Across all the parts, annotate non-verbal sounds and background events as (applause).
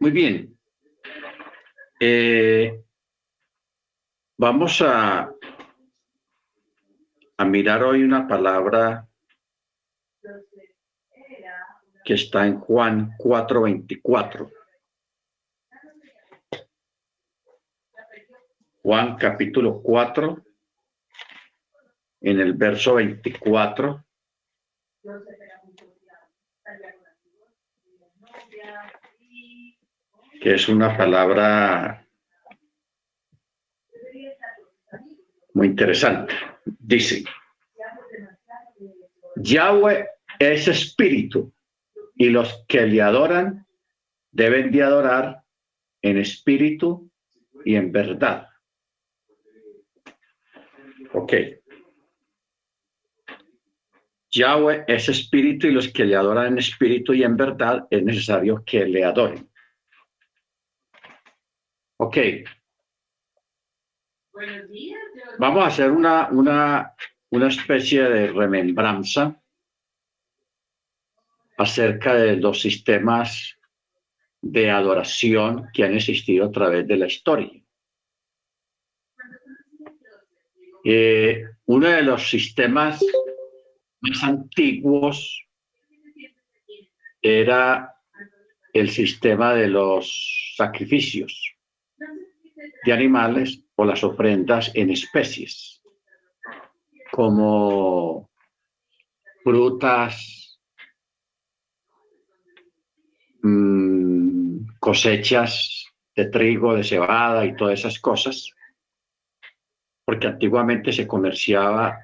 Muy bien. Eh, vamos a, a mirar hoy una palabra que está en Juan 4:24. Juan capítulo 4, en el verso 24. Que es una palabra muy interesante. Dice, Yahweh es espíritu y los que le adoran deben de adorar en espíritu y en verdad. Ok. Yahweh es espíritu y los que le adoran en espíritu y en verdad es necesario que le adoren. Ok. Vamos a hacer una, una, una especie de remembranza acerca de los sistemas de adoración que han existido a través de la historia. Eh, uno de los sistemas más antiguos era el sistema de los sacrificios de animales o las ofrendas en especies, como frutas, mm, cosechas de trigo, de cebada y todas esas cosas, porque antiguamente se comerciaba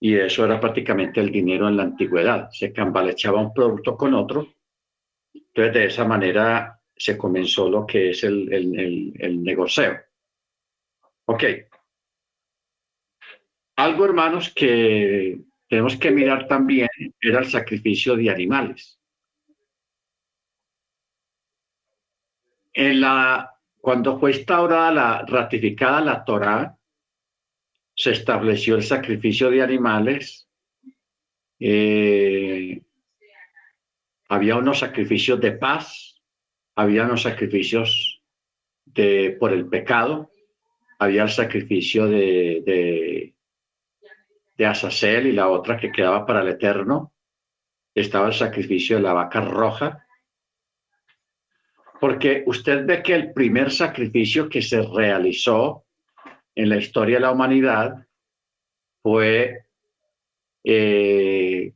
y eso era prácticamente el dinero en la antigüedad. Se cambalechaba un producto con otro. Entonces, de esa manera se comenzó lo que es el, el, el, negocio. Ok. Algo, hermanos, que tenemos que mirar también era el sacrificio de animales. En la, cuando fue instaurada la, ratificada la Torá, se estableció el sacrificio de animales. Eh, había unos sacrificios de paz, había unos sacrificios de, por el pecado, había el sacrificio de, de, de Azazel y la otra que quedaba para el eterno. Estaba el sacrificio de la vaca roja. Porque usted ve que el primer sacrificio que se realizó en la historia de la humanidad fue eh,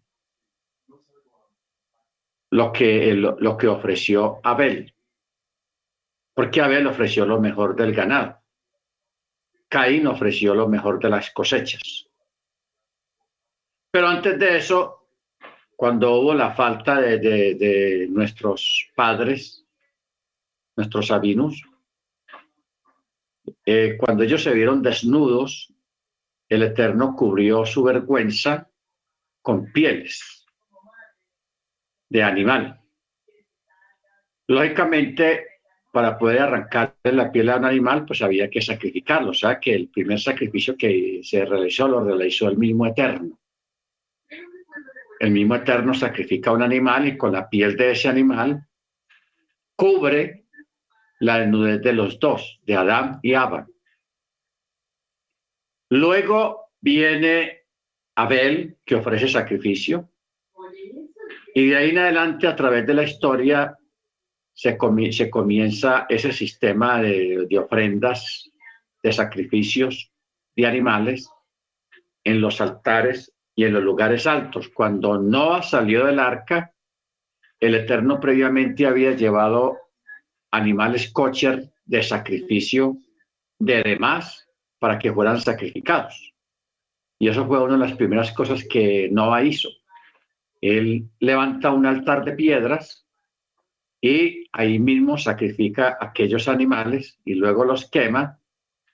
lo, que, lo, que ofreció Abel. Porque Abel ofreció lo mejor del ganado. Caín ofreció lo mejor de las cosechas. Pero antes de eso, cuando hubo la falta de, de nuestros padres, nuestros sabinos, eh, cuando ellos se vieron desnudos, el Eterno cubrió su vergüenza con pieles de animal. Lógicamente, para poder arrancar la piel a un animal, pues había que sacrificarlo. O sea, que el primer sacrificio que se realizó lo realizó el mismo Eterno. El mismo Eterno sacrifica un animal y con la piel de ese animal cubre la desnudez de los dos, de Adán y Abba. Luego viene Abel, que ofrece sacrificio. Y de ahí en adelante, a través de la historia, se, comienza ese sistema de, de ofrendas, de sacrificios de animales en los altares y en los lugares altos. Cuando Noah salió del arca, el Eterno previamente había llevado animales kosher de sacrificio de demás para que fueran sacrificados. Y eso fue una de las primeras cosas que Noah hizo. Él levanta un altar de piedras y ahí mismo sacrifica aquellos animales y luego los quema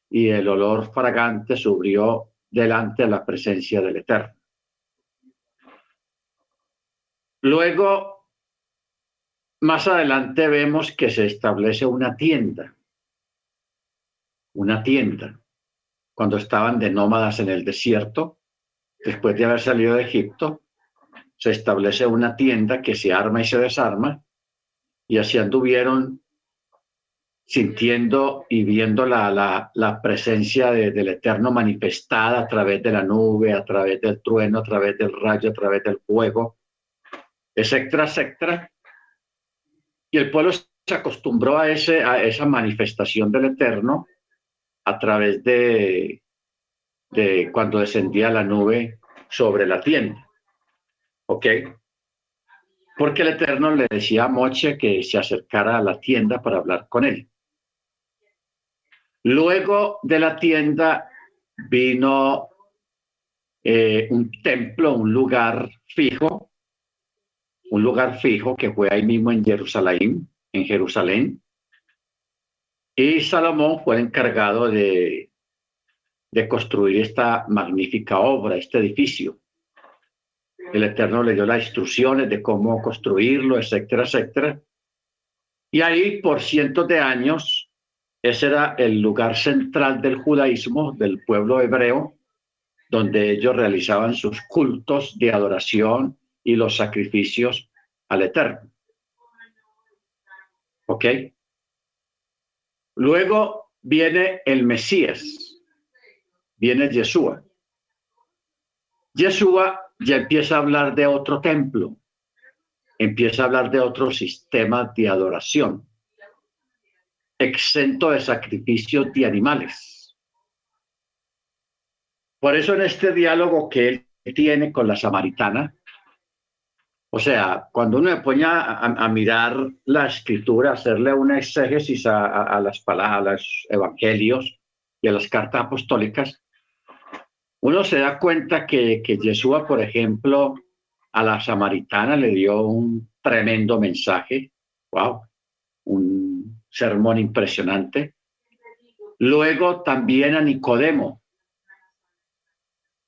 y el olor fragante subió delante de la presencia del Eterno. Luego más adelante vemos que se establece una tienda, una tienda, cuando estaban de nómadas en el desierto, después de haber salido de Egipto, se establece una tienda que se arma y se desarma, y así anduvieron sintiendo y viendo la, la, presencia del Eterno manifestada a través de la nube, a través del trueno, a través del rayo, a través del fuego, etcétera, etcétera. Y el pueblo se acostumbró a, ese, a esa manifestación del Eterno a través de, de cuando descendía la nube sobre la tienda. ¿Ok? Porque el Eterno le decía a Moche que se acercara a la tienda para hablar con él. Luego de la tienda vino eh, un templo, un lugar fijo, un lugar fijo que fue ahí mismo en Jerusalén, en Jerusalén. Y Salomón fue encargado de, de construir esta magnífica obra, este edificio. El Eterno le dio las instrucciones de cómo construirlo, etcétera, etcétera. Y ahí por cientos de años ese era el lugar central del judaísmo, del pueblo hebreo, donde ellos realizaban sus cultos de adoración y los sacrificios al Eterno. ¿Ok? Luego viene el Mesías, viene Yeshua. Yeshua ya empieza a hablar de otro templo, empieza a hablar de otro sistema de adoración exento de sacrificios de animales. Por eso en este diálogo que él tiene con la samaritana, o sea, cuando uno se a, mirar la escritura, hacerle una exégesis a, las palabras, evangelios y a las cartas apostólicas, uno se da cuenta que, que Yeshua, por ejemplo, a la samaritana le dio un tremendo mensaje, wow, un sermón impresionante. Luego también a Nicodemo.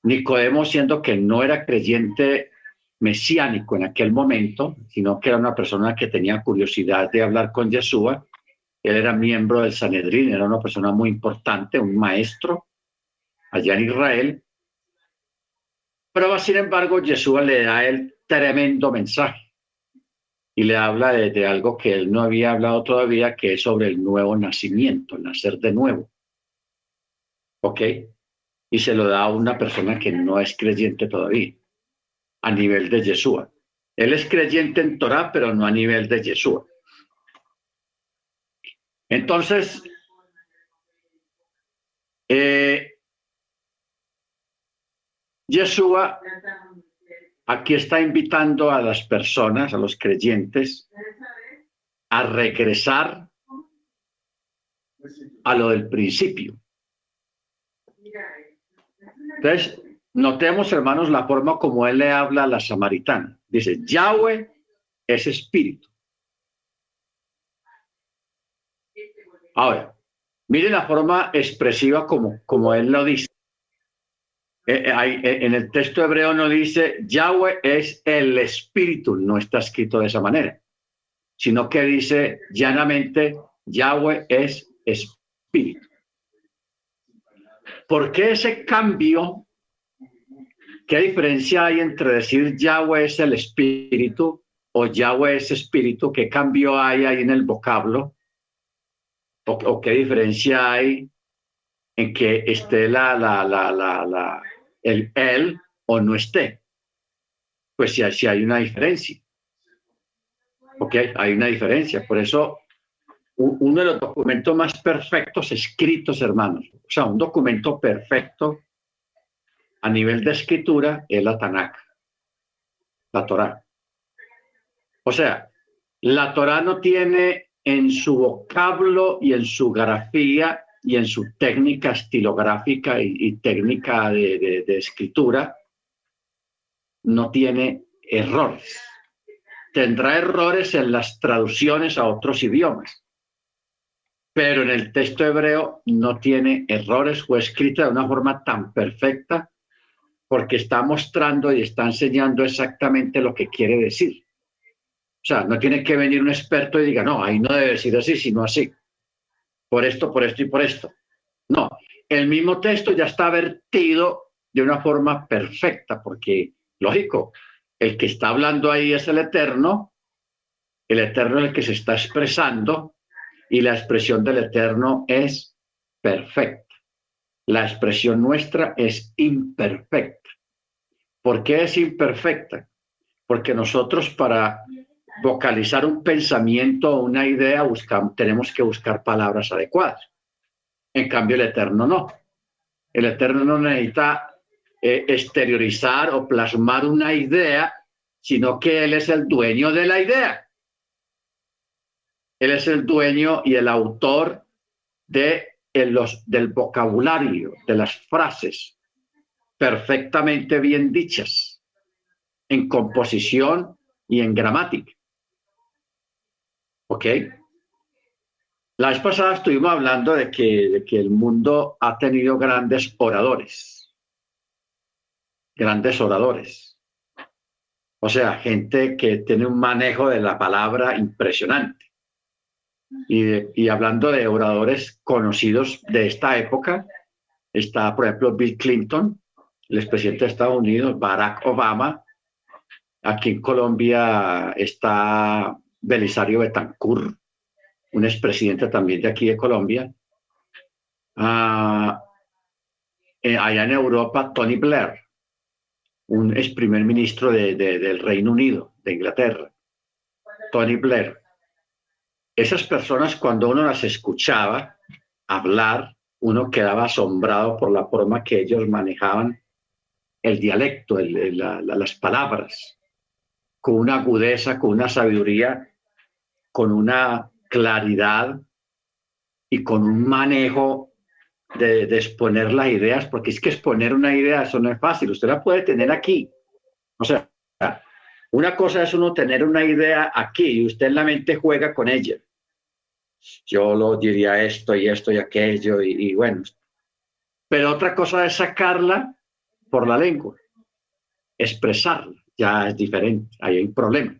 Nicodemo siendo que no era creyente mesiánico en aquel momento, sino que era una persona que tenía curiosidad de hablar con Yeshua. Él era miembro del Sanedrín, era una persona muy importante, un maestro allá en Israel. Pero sin embargo, Yeshua le da el tremendo mensaje y le habla de, algo que él no había hablado todavía, que es sobre el nuevo nacimiento, nacer de nuevo. ¿Ok? Y se lo da a una persona que no es creyente todavía, a nivel de Yeshua. Él es creyente en Torah, pero no a nivel de Yeshua. Entonces, eh, Yeshua aquí está invitando a las personas, a los creyentes, a regresar a lo del principio. Entonces, notemos, hermanos, la forma como él le habla a la samaritana. Dice, Yahweh es espíritu. Ahora, mire la forma expresiva como, como él lo dice. Eh, eh, eh, en el texto hebreo no dice Yahweh es el espíritu, no está escrito de esa manera, sino que dice llanamente Yahweh es espíritu. ¿Por qué ese cambio? ¿Qué diferencia hay entre decir Yahweh es el espíritu o Yahweh es espíritu? ¿Qué cambio hay ahí en el vocablo? ¿O, o qué diferencia hay en que esté la, la, la, la, la el él o no esté. Pues si, si hay una diferencia. Ok, hay una diferencia. Por eso, uno de los documentos más perfectos escritos, hermanos, o sea, un documento perfecto a nivel de escritura es la Tanakh, la Torah. O sea, la Torah no tiene en su vocablo y en su grafía y en su técnica estilográfica y, técnica de, escritura, no tiene errores. Tendrá errores en las traducciones a otros idiomas, pero en el texto hebreo no tiene errores, fue escrita de una forma tan perfecta porque está mostrando y está enseñando exactamente lo que quiere decir. O sea, no tiene que venir un experto y diga, no, ahí no debe decir así, sino así por esto, por esto y por esto. No, el mismo texto ya está vertido de una forma perfecta, porque, lógico, el que está hablando ahí es el Eterno, El eterno es el que se está expresando y la expresión del eterno es perfecta. La expresión nuestra es imperfecta. ¿Por qué es imperfecta? Porque nosotros para vocalizar un pensamiento o una idea buscamos, tenemos que buscar palabras adecuadas. En cambio, el eterno no. El eterno no necesita eh, exteriorizar o plasmar una idea, sino que él es el dueño de la idea. Él es el dueño y el autor los, del vocabulario, de las frases perfectamente bien dichas, en composición y en gramática. ¿Ok? La vez pasada estuvimos hablando de que, el mundo ha tenido grandes oradores, grandes oradores. O sea, gente que tiene un manejo de la palabra impresionante. Y, hablando de oradores conocidos de esta época, está, por ejemplo, Bill Clinton, el expresidente de Estados Unidos, Barack Obama. Aquí en Colombia está Belisario Betancourt, un expresidente también de aquí de Colombia. Ah, eh, allá en Europa, Tony Blair, un ex primer ministro del Reino Unido, de Inglaterra. Tony Blair esas personas cuando uno las escuchaba hablar, uno quedaba asombrado por la forma que ellos manejaban el dialecto, las palabras, con una agudeza, con una sabiduría, con una claridad y con un manejo de, exponer las ideas, porque es que exponer una idea, eso no es fácil, usted la puede tener aquí. O sea, una cosa es uno tener una idea aquí y usted en la mente juega con ella. Yo lo diría esto y esto y aquello y, bueno. Pero otra cosa es sacarla por la lengua, expresarla, ya es diferente, ahí hay un problema.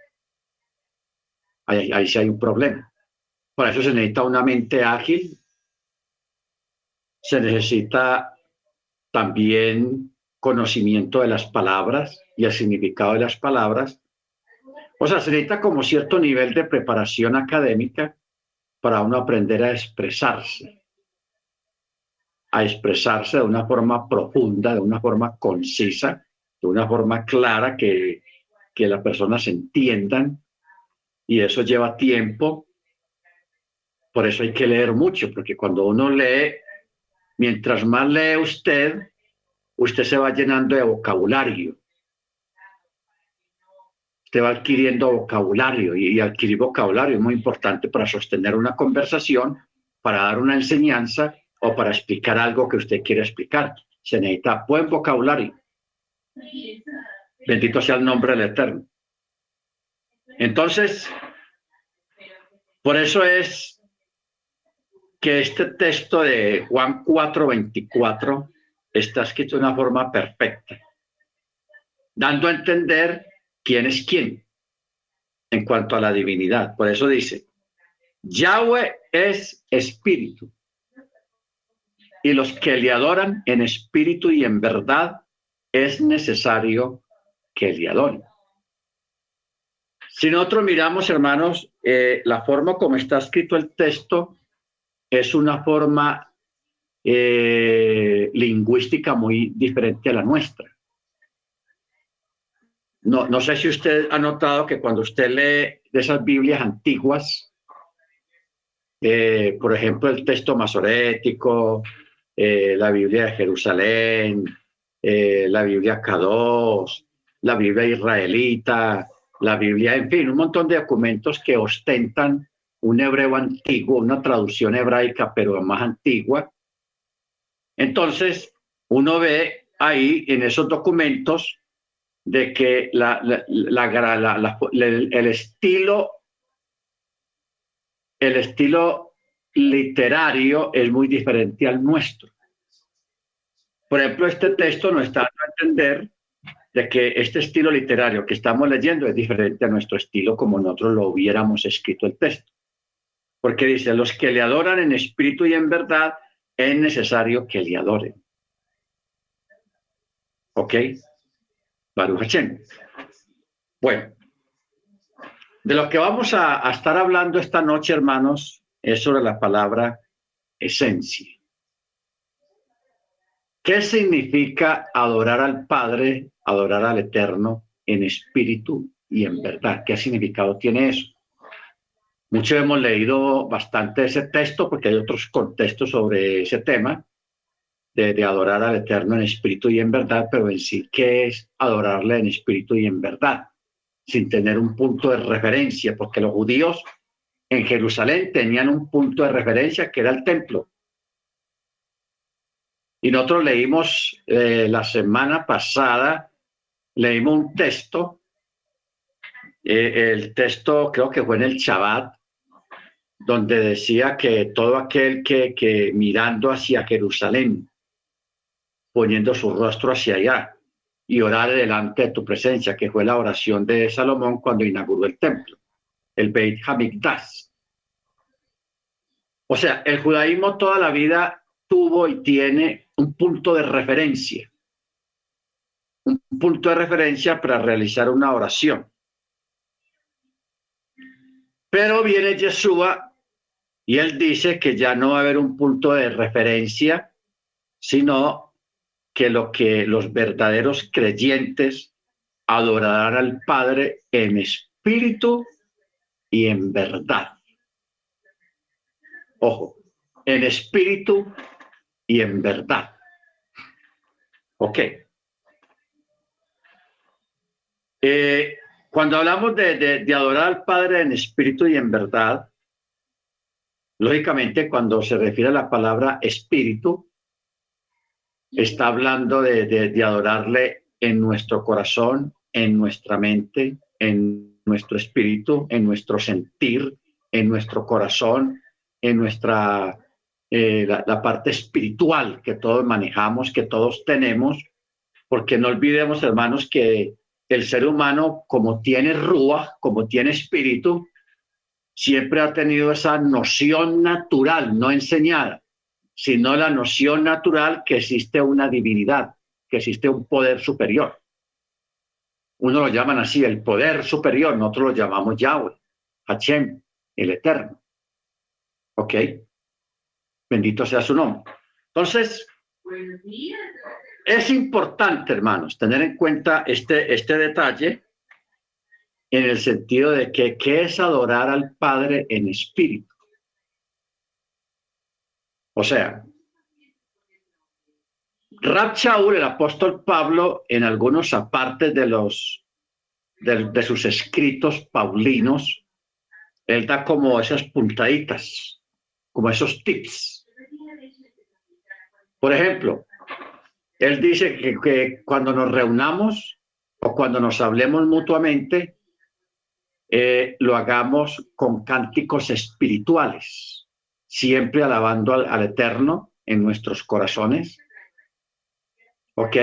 Ahí, ahí sí hay un problema. Por eso se necesita una mente ágil, se necesita también conocimiento de las palabras y el significado de las palabras. O sea, se necesita como cierto nivel de preparación académica para uno aprender a expresarse, a expresarse de una forma profunda, de una forma concisa, de una forma clara que, que las personas entiendan y eso lleva tiempo. Por eso hay que leer mucho, porque cuando uno lee, mientras más lee usted, usted se va llenando de vocabulario te va adquiriendo vocabulario y, adquirir vocabulario es muy importante para sostener una conversación, para dar una enseñanza o para explicar algo que usted quiere explicar. Se necesita buen vocabulario. Bendito sea el nombre del Eterno. Entonces, por eso es que este texto de Juan 4:24 está escrito de una forma perfecta, dando a entender quién es quién en cuanto a la divinidad. Por eso dice, Yahweh es espíritu. Y los que le adoran en espíritu y en verdad es necesario que le adoren. Si nosotros miramos, hermanos, eh, la forma como está escrito el texto es una forma eh, lingüística muy diferente a la nuestra. No, no sé si usted ha notado que cuando usted lee de esas Biblias antiguas, eh, por ejemplo, el texto masorético, la Biblia de Jerusalén, la Biblia K2, la Biblia israelita, la Biblia, en fin, un montón de documentos que ostentan un hebreo antiguo, una traducción hebraica, pero más antigua. Entonces, uno ve ahí en esos documentos de que la, el estilo el estilo literario es muy diferente al nuestro. Por ejemplo, este texto nos está dando a entender de que este estilo literario que estamos leyendo es diferente a nuestro estilo como nosotros lo hubiéramos escrito el texto. Porque dice, los que le adoran en espíritu y en verdad, es necesario que le adoren. ¿Ok? Baruch Bueno, De lo que vamos a, estar hablando esta noche, hermanos, es sobre la palabra esencia. ¿Qué significa adorar al Padre, adorar al Eterno en espíritu y en verdad? ¿Qué significado tiene eso? Muchos hemos leído bastante ese texto porque hay otros contextos sobre ese tema de, de, adorar al Eterno en espíritu y en verdad, pero en sí, ¿qué es adorarle en espíritu y en verdad? sin tener un punto de referencia, porque los judíos en Jerusalén tenían un punto de referencia que era el templo. Y nosotros leímos eh, la semana pasada, leímos un texto, eh, el texto creo que fue en el Shabbat, donde decía que todo aquel que, que mirando hacia Jerusalén, poniendo su rostro hacia allá, y orar delante de tu presencia, que fue la oración de Salomón cuando inauguró el templo, el Beit Hamikdash. O sea, el judaísmo toda la vida tuvo y tiene un punto de referencia, un punto de referencia para realizar una oración. Pero viene Yeshua y él dice que ya no va a haber un punto de referencia, sino que lo que los verdaderos creyentes adorarán al Padre en espíritu y en verdad. Ojo, en espíritu y en verdad. Ok. Eh, cuando hablamos de, de adorar al Padre en espíritu y en verdad, lógicamente cuando se refiere a la palabra espíritu, está hablando de, adorarle en nuestro corazón, en nuestra mente, en nuestro espíritu, en nuestro sentir, en nuestro corazón, en nuestra, eh, la, parte espiritual que todos manejamos, que todos tenemos, porque no olvidemos, hermanos, que el ser humano, como tiene rúa, como tiene espíritu, siempre ha tenido esa noción natural, no enseñada, sino la noción natural que existe una divinidad, que existe un poder superior. Uno lo llaman así, el poder superior, nosotros lo llamamos Yahweh, Hashem, el Eterno. ¿Ok? Bendito sea su nombre. Entonces, es importante, hermanos, tener en cuenta este, este detalle en el sentido de que qué es adorar al Padre en espíritu. O sea, Rab el apóstol Pablo, en algunos apartes de los de, sus escritos paulinos, él da como esas puntaditas, como esos tips. Por ejemplo, él dice que, cuando nos reunamos o cuando nos hablemos mutuamente, eh, lo hagamos con cánticos espirituales siempre alabando al, Eterno en nuestros corazones. ¿Ok?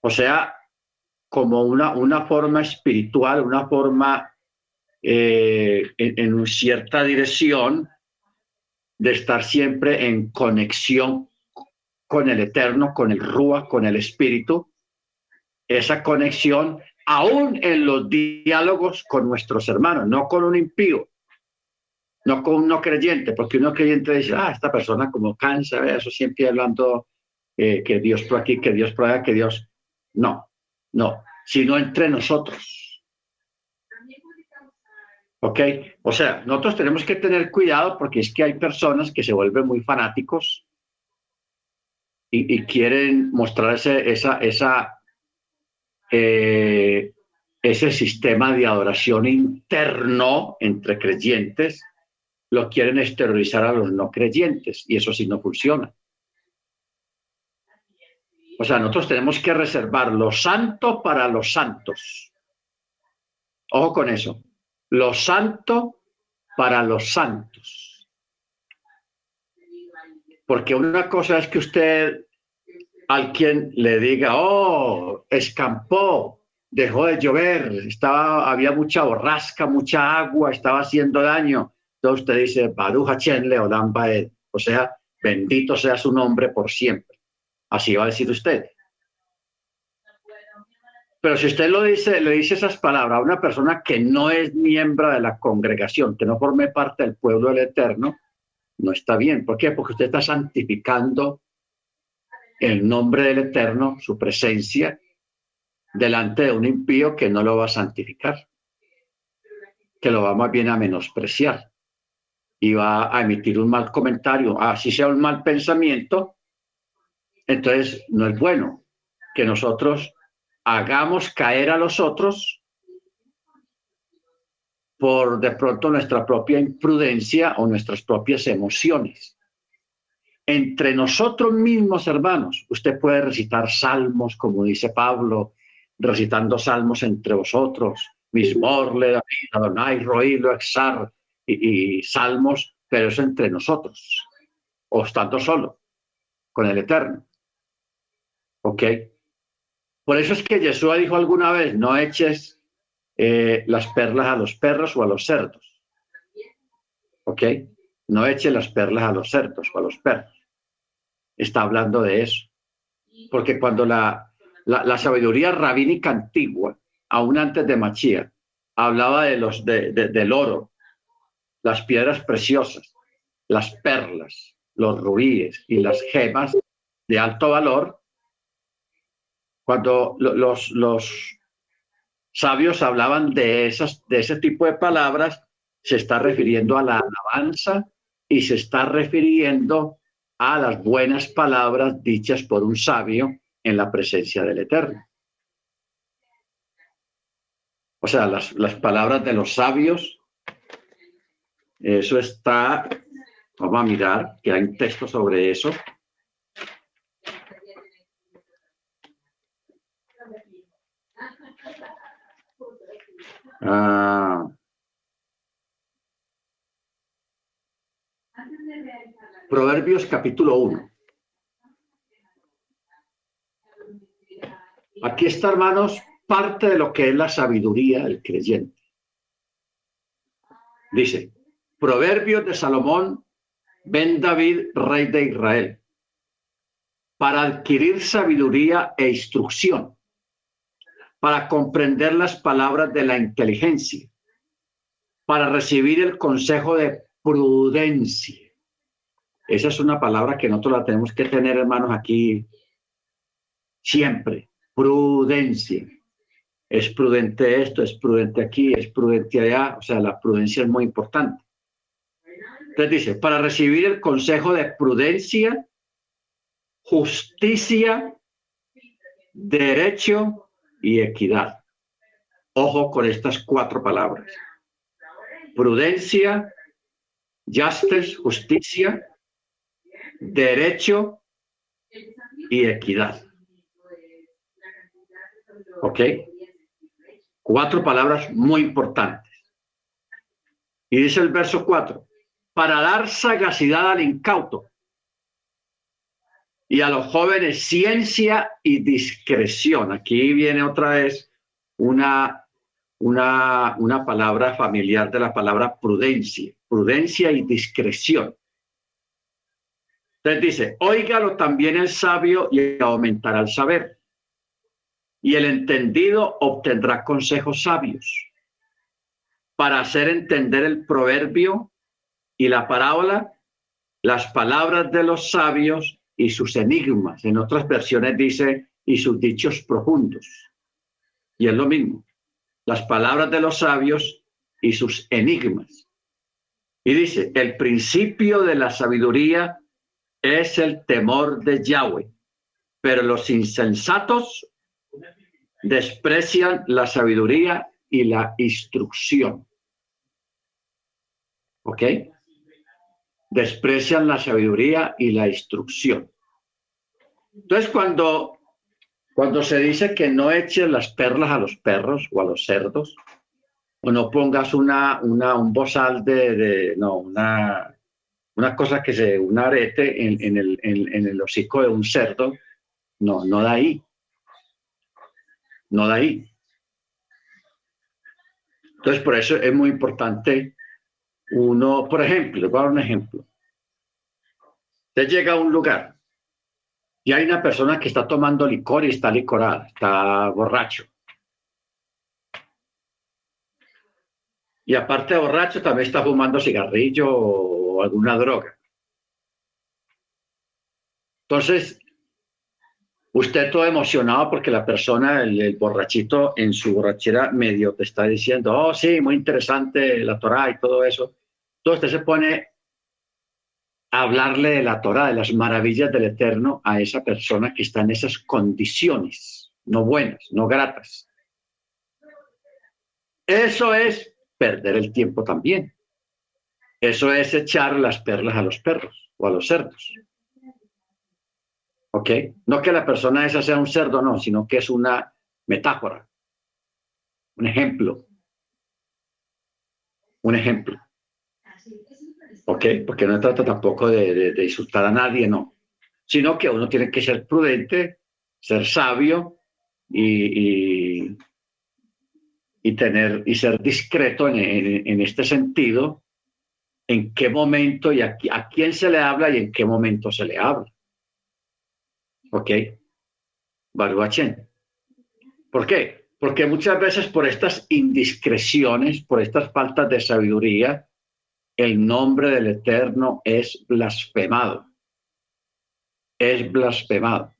O sea, como una, una forma espiritual, una forma eh, en, en, cierta dirección de estar siempre en conexión con el Eterno, con el Rúa, con el Espíritu. Esa conexión aún en los diálogos con nuestros hermanos, no con un impío, no con un no creyente, porque uno creyente dice, ah, esta persona como cansa, eso siempre hablando eh, que Dios por aquí, que Dios por allá, que Dios. No, no, sino entre nosotros. ¿Ok? O sea, nosotros tenemos que tener cuidado porque es que hay personas que se vuelven muy fanáticos y, quieren mostrarse eh, ese sistema de adoración interno entre creyentes lo quieren exteriorizar a los no creyentes y eso sí no funciona. O sea, nosotros tenemos que reservar lo santo para los santos. Ojo con eso. Lo santo para los santos. Porque una cosa es que usted a quien le diga, oh, escampó, dejó de llover, estaba, había mucha borrasca, mucha agua, estaba haciendo daño. Entonces usted dice, Baruch Hashem Leolam Baed, o sea, bendito sea su nombre por siempre. Así va a decir usted. Pero si usted lo dice, le dice esas palabras a una persona que no es miembro de la congregación, que no forme parte del pueblo del Eterno, no está bien. ¿Por qué? Porque usted está santificando el nombre del Eterno, su presencia, delante de un impío que no lo va a santificar, que lo va más bien a menospreciar y va a emitir un mal comentario, así sea un mal pensamiento, entonces no es bueno que nosotros hagamos caer a los otros por de pronto nuestra propia imprudencia o nuestras propias emociones. Entre nosotros mismos, hermanos, usted puede recitar salmos, como dice Pablo, recitando salmos entre vosotros, Mismorle, Adonai, Roilo, Exar, y, y salmos, pero eso entre nosotros, o estando solo, con el Eterno. ¿Ok? Por eso es que Jesús dijo alguna vez, no eches eh, las perlas a los perros o a los cerdos. ¿Ok? No eches las perlas a los cerdos o a los perros. Está hablando de eso. Porque cuando la, la, sabiduría rabínica antigua, aún antes de Machía, hablaba de los, de, del oro, las piedras preciosas, las perlas, los rubíes y las gemas de alto valor, cuando los, los sabios hablaban de, esas, de ese tipo de palabras, se está refiriendo a la alabanza y se está refiriendo a las buenas palabras dichas por un sabio en la presencia del Eterno. O sea, las, las palabras de los sabios, eso está, vamos a mirar, que hay un texto sobre eso. Ah. Proverbios capítulo 1. Aquí está, hermanos, parte de lo que es la sabiduría del creyente. Dice, Proverbios de Salomón, ven David, rey de Israel, para adquirir sabiduría e instrucción para comprender las palabras de la inteligencia, para recibir el consejo de prudencia. Esa es una palabra que nosotros la tenemos que tener, hermanos, aquí siempre. Prudencia. Es prudente esto, es prudente aquí, es prudente allá. O sea, la prudencia es muy importante. Entonces dice, para recibir el consejo de prudencia, justicia, derecho y equidad. Ojo con estas cuatro palabras. Prudencia, justice, justicia, derecho y equidad. ¿Ok? Cuatro palabras muy importantes. Y dice el verso cuatro, para dar sagacidad al incauto y a los jóvenes ciencia y discreción. Aquí viene otra vez una, una, una palabra familiar de la palabra prudencia, prudencia y discreción. Entonces dice, óigalo también el sabio y aumentará el saber. Y el entendido obtendrá consejos sabios para hacer entender el proverbio y la parábola, las palabras de los sabios y sus enigmas. En otras versiones dice, y sus dichos profundos. Y es lo mismo, las palabras de los sabios y sus enigmas. Y dice, el principio de la sabiduría es el temor de Yahweh, pero los insensatos desprecian la sabiduría y la instrucción. ¿Ok? Desprecian la sabiduría y la instrucción. Entonces, cuando, cuando se dice que no eches las perlas a los perros o a los cerdos, o no pongas una, una, un bozal de, no, una, una cosa que se, un arete en, en, el, en, en el hocico de un cerdo, no, no da ahí. No da ahí. Entonces, por eso es muy importante uno, por ejemplo, para un ejemplo, usted llega a un lugar y hay una persona que está tomando licor y está licorada, está borracho. Y aparte de borracho, también está fumando cigarrillo o alguna droga. Entonces, usted todo emocionado porque la persona, el, el, borrachito en su borrachera medio te está diciendo, oh sí, muy interesante la Torah y todo eso. Entonces usted se pone a hablarle de la Torah, de las maravillas del Eterno a esa persona que está en esas condiciones, no buenas, no gratas. Eso es perder el tiempo también. Eso es echar las perlas a los perros o a los cerdos. ¿Ok? No que la persona esa sea un cerdo, no, sino que es una metáfora, un ejemplo. Un ejemplo. ¿Ok? Porque no trata tampoco de, insultar a nadie, no. Sino que uno tiene que ser prudente, ser sabio y, y, tener, y ser discreto en, este sentido, en qué momento y a, a quién se le habla y en qué momento se le habla. ¿Ok? Baruachen. ¿Por qué? Porque muchas veces por estas indiscreciones, por estas faltas de sabiduría, el nombre del Eterno es blasfemado. Es blasfemado.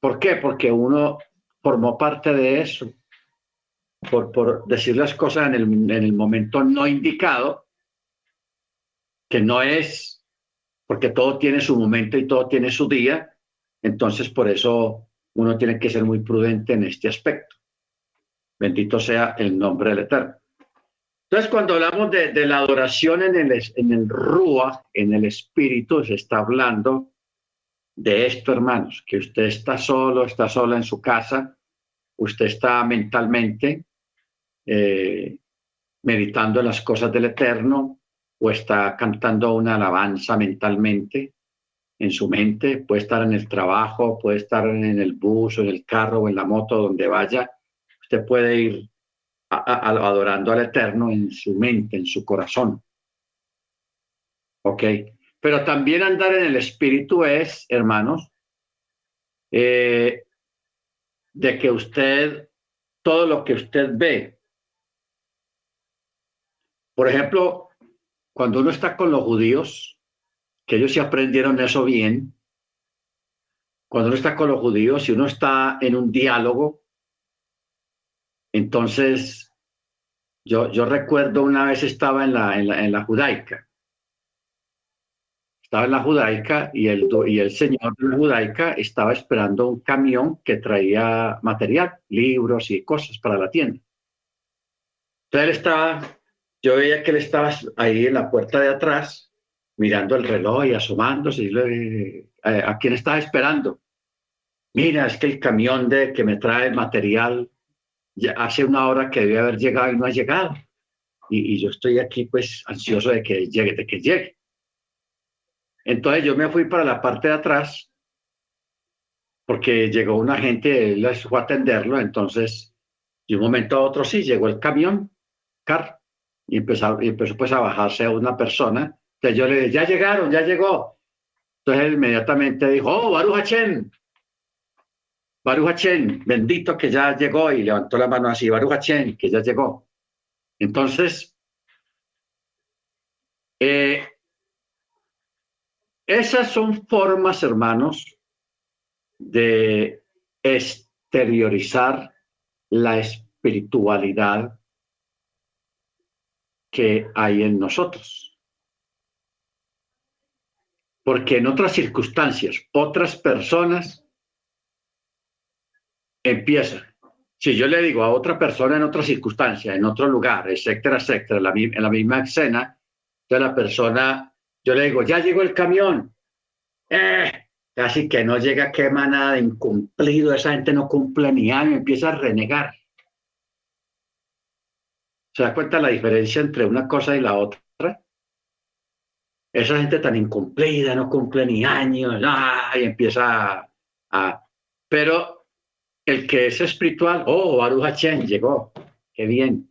¿Por qué? Porque uno formó parte de eso. Por, por decir las cosas en el, en el momento no indicado, que no es, porque todo tiene su momento y todo tiene su día, entonces, por eso uno tiene que ser muy prudente en este aspecto. Bendito sea el nombre del Eterno. Entonces, cuando hablamos de, la adoración en el, en el Rúa, en el Espíritu, se está hablando de esto, hermanos, que usted está solo, está sola en su casa, usted está mentalmente eh, meditando las cosas del Eterno o está cantando una alabanza mentalmente en su mente, puede estar en el trabajo, puede estar en el bus o en el carro o en la moto, donde vaya. Usted puede ir adorando al Eterno en su mente, en su corazón. ¿Ok? Pero también andar en el Espíritu es, hermanos, eh, de que usted, todo lo que usted ve, por ejemplo, cuando uno está con los judíos, que ellos sí aprendieron eso bien. Cuando uno está con los judíos, si uno está en un diálogo, entonces yo, yo recuerdo una vez estaba en la, en la, judaica. Estaba en la judaica y el, y el señor de la judaica estaba esperando un camión que traía material, libros y cosas para la tienda. Entonces él estaba, yo veía que él estaba ahí en la puerta de atrás mirando el reloj y asomándose. Y eh, ¿A quién estás esperando? Mira, es que el camión de que me trae material ya hace una hora que debe haber llegado y no ha llegado. Y, yo estoy aquí pues ansioso de que llegue, de que llegue. Entonces yo me fui para la parte de atrás porque llegó una gente, él fue a atenderlo, entonces de un momento a otro sí, llegó el camión, car, y empezó, y empezó pues a bajarse una persona entonces yo le dije, ya llegaron, ya llegó. Entonces él inmediatamente dijo, oh, Baruch Hachem. Baruch bendito que ya llegó y levantó la mano así, Baruch Hachem, que ya llegó. Entonces, eh, esas son formas, hermanos, de exteriorizar la espiritualidad que hay en nosotros porque en otras circunstancias, otras personas empiezan. Si yo le digo a otra persona en otra circunstancia, en otro lugar, etcétera, etcétera, la, en la misma escena, entonces la persona, yo le digo, ya llegó el camión. Eh, casi que no llega, qué manada de incumplido, esa gente no cumple ni año, empieza a renegar. ¿Se da cuenta la diferencia entre una cosa y la otra? esa gente tan incumplida, no cumple ni años, y empieza a, Pero el que es espiritual, oh, Baruch Hashem llegó, qué bien.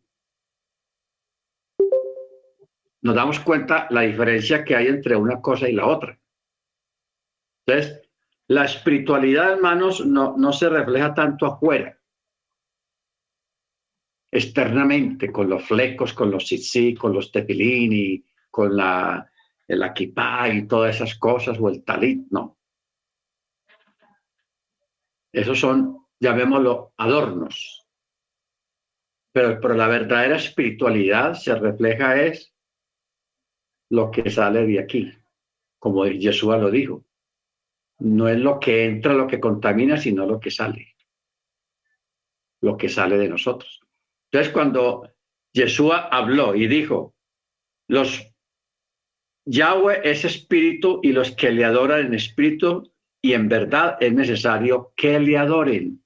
Nos damos cuenta la diferencia que hay entre una cosa y la otra. Entonces, la espiritualidad, hermanos, no, no se refleja tanto afuera. externamente, con los flecos, con los sitsi, con los tefilini, con la, el y todas esas cosas, o el talit, no. Esos son, llamémoslo, adornos. Pero, la verdadera espiritualidad se refleja es lo que sale de aquí, como Jesús lo dijo. No es lo que entra lo que contamina, sino lo que sale. Lo que sale de nosotros. Entonces, cuando Yeshua habló y dijo, los Yahweh es espíritu y los que le adoran en espíritu y en verdad es necesario que le adoren.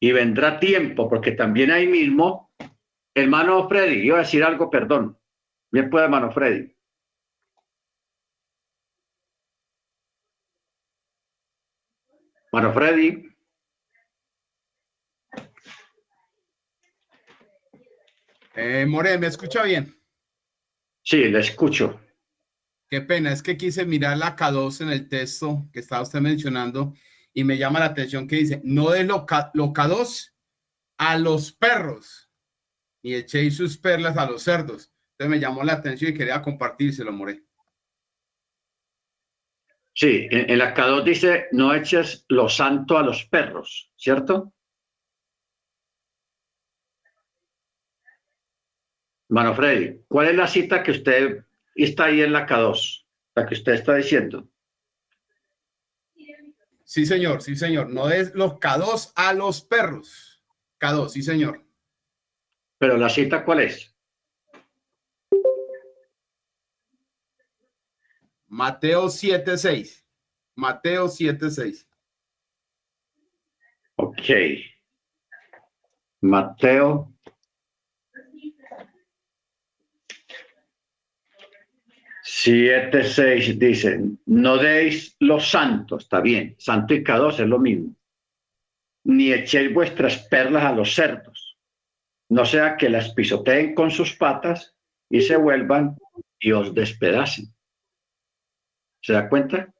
Y vendrá tiempo, porque también ahí mismo, hermano Freddy, iba a decir algo, perdón. Bien puede, hermano Freddy. Hermano Freddy. Eh, More, ¿me escucha bien? Sí, le escucho. Qué pena, es que quise mirar la K2 en el texto que estaba usted mencionando y me llama la atención que dice, no de lo, lo K2 a los perros, ni echéis sus perlas a los cerdos. Entonces me llamó la atención y quería compartírselo, More. Sí, en, en la K2 dice, no eches lo santo a los perros, ¿cierto? Mano Freddy, ¿cuál es la cita que usted está ahí en la K2? La que usted está diciendo. Sí, señor, sí, señor. No es los K2 a los perros. K2, sí, señor. Pero la cita, ¿cuál es? Mateo 7.6. Mateo 7.6. Ok. Mateo 7, 6 dicen, no deis los santos, está bien, santo y cada es lo mismo, ni echéis vuestras perlas a los cerdos, no sea que las pisoteen con sus patas y se vuelvan y os despedacen. ¿Se da cuenta?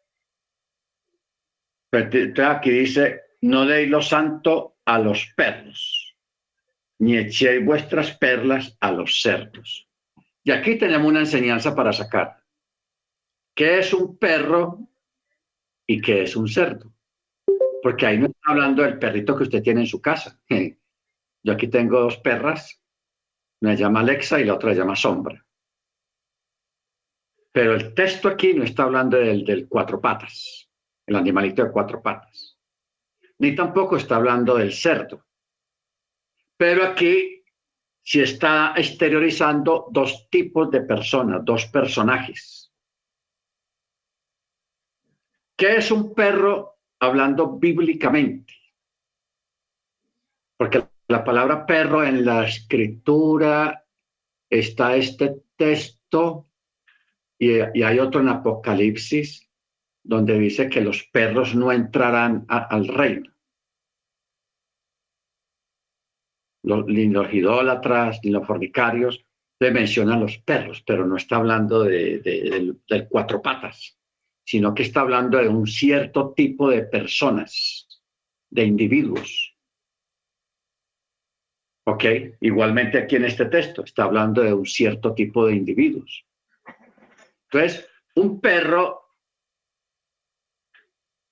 Aquí dice, no deis lo santo a los perros, ni echéis vuestras perlas a los cerdos. Y aquí tenemos una enseñanza para sacar. ¿Qué es un perro y qué es un cerdo? Porque ahí no está hablando del perrito que usted tiene en su casa. (laughs) Yo aquí tengo dos perras, una llama Alexa y la otra llama Sombra. Pero el texto aquí no está hablando del, del cuatro patas, el animalito de cuatro patas. Ni tampoco está hablando del cerdo. Pero aquí se está exteriorizando dos tipos de personas, dos personajes ¿Qué es un perro hablando bíblicamente? Porque la palabra perro en la escritura está este texto y, hay otro en Apocalipsis donde dice que los perros no entrarán al reino. ni los idólatras, ni los fornicarios, le mencionan los perros, pero no está hablando de, cuatro patas sino que está hablando de un cierto tipo de personas, de individuos. ¿Ok? Igualmente aquí en este texto está hablando de un cierto tipo de individuos. Entonces, un perro,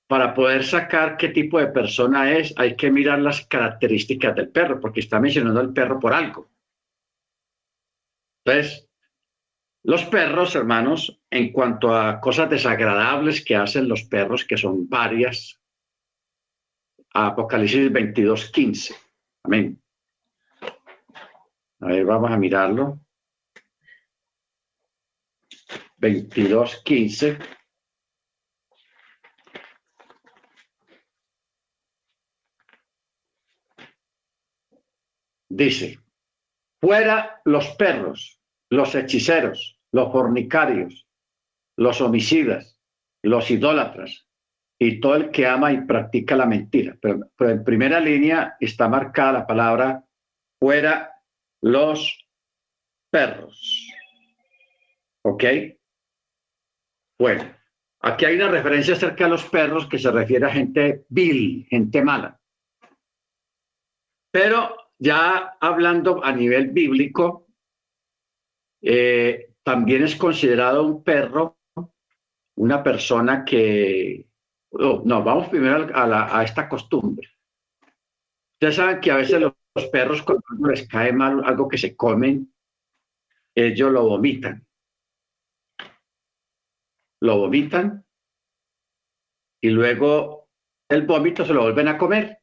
para poder sacar qué tipo de persona es, hay que mirar las características del perro, porque está mencionando el perro por algo. Entonces, los perros, hermanos, en cuanto a cosas desagradables que hacen los perros, que son varias, Apocalipsis 22, 15. Amén. A ver, vamos a mirarlo. 22, 15. Dice, fuera los perros, los hechiceros, los fornicarios, los homicidas, los idólatras y todo el que ama y practica la mentira. Pero, en primera línea está marcada la palabra fuera los perros. ¿Ok? Bueno, aquí hay una referencia acerca de los perros que se refiere a gente vil, gente mala. Pero ya hablando a nivel bíblico, eh, también es considerado un perro una persona que... Oh, no, vamos primero a, esta costumbre. Ustedes saben que a veces los, perros cuando les cae mal algo que se comen, ellos lo vomitan. Lo vomitan y luego el vómito se lo vuelven a comer.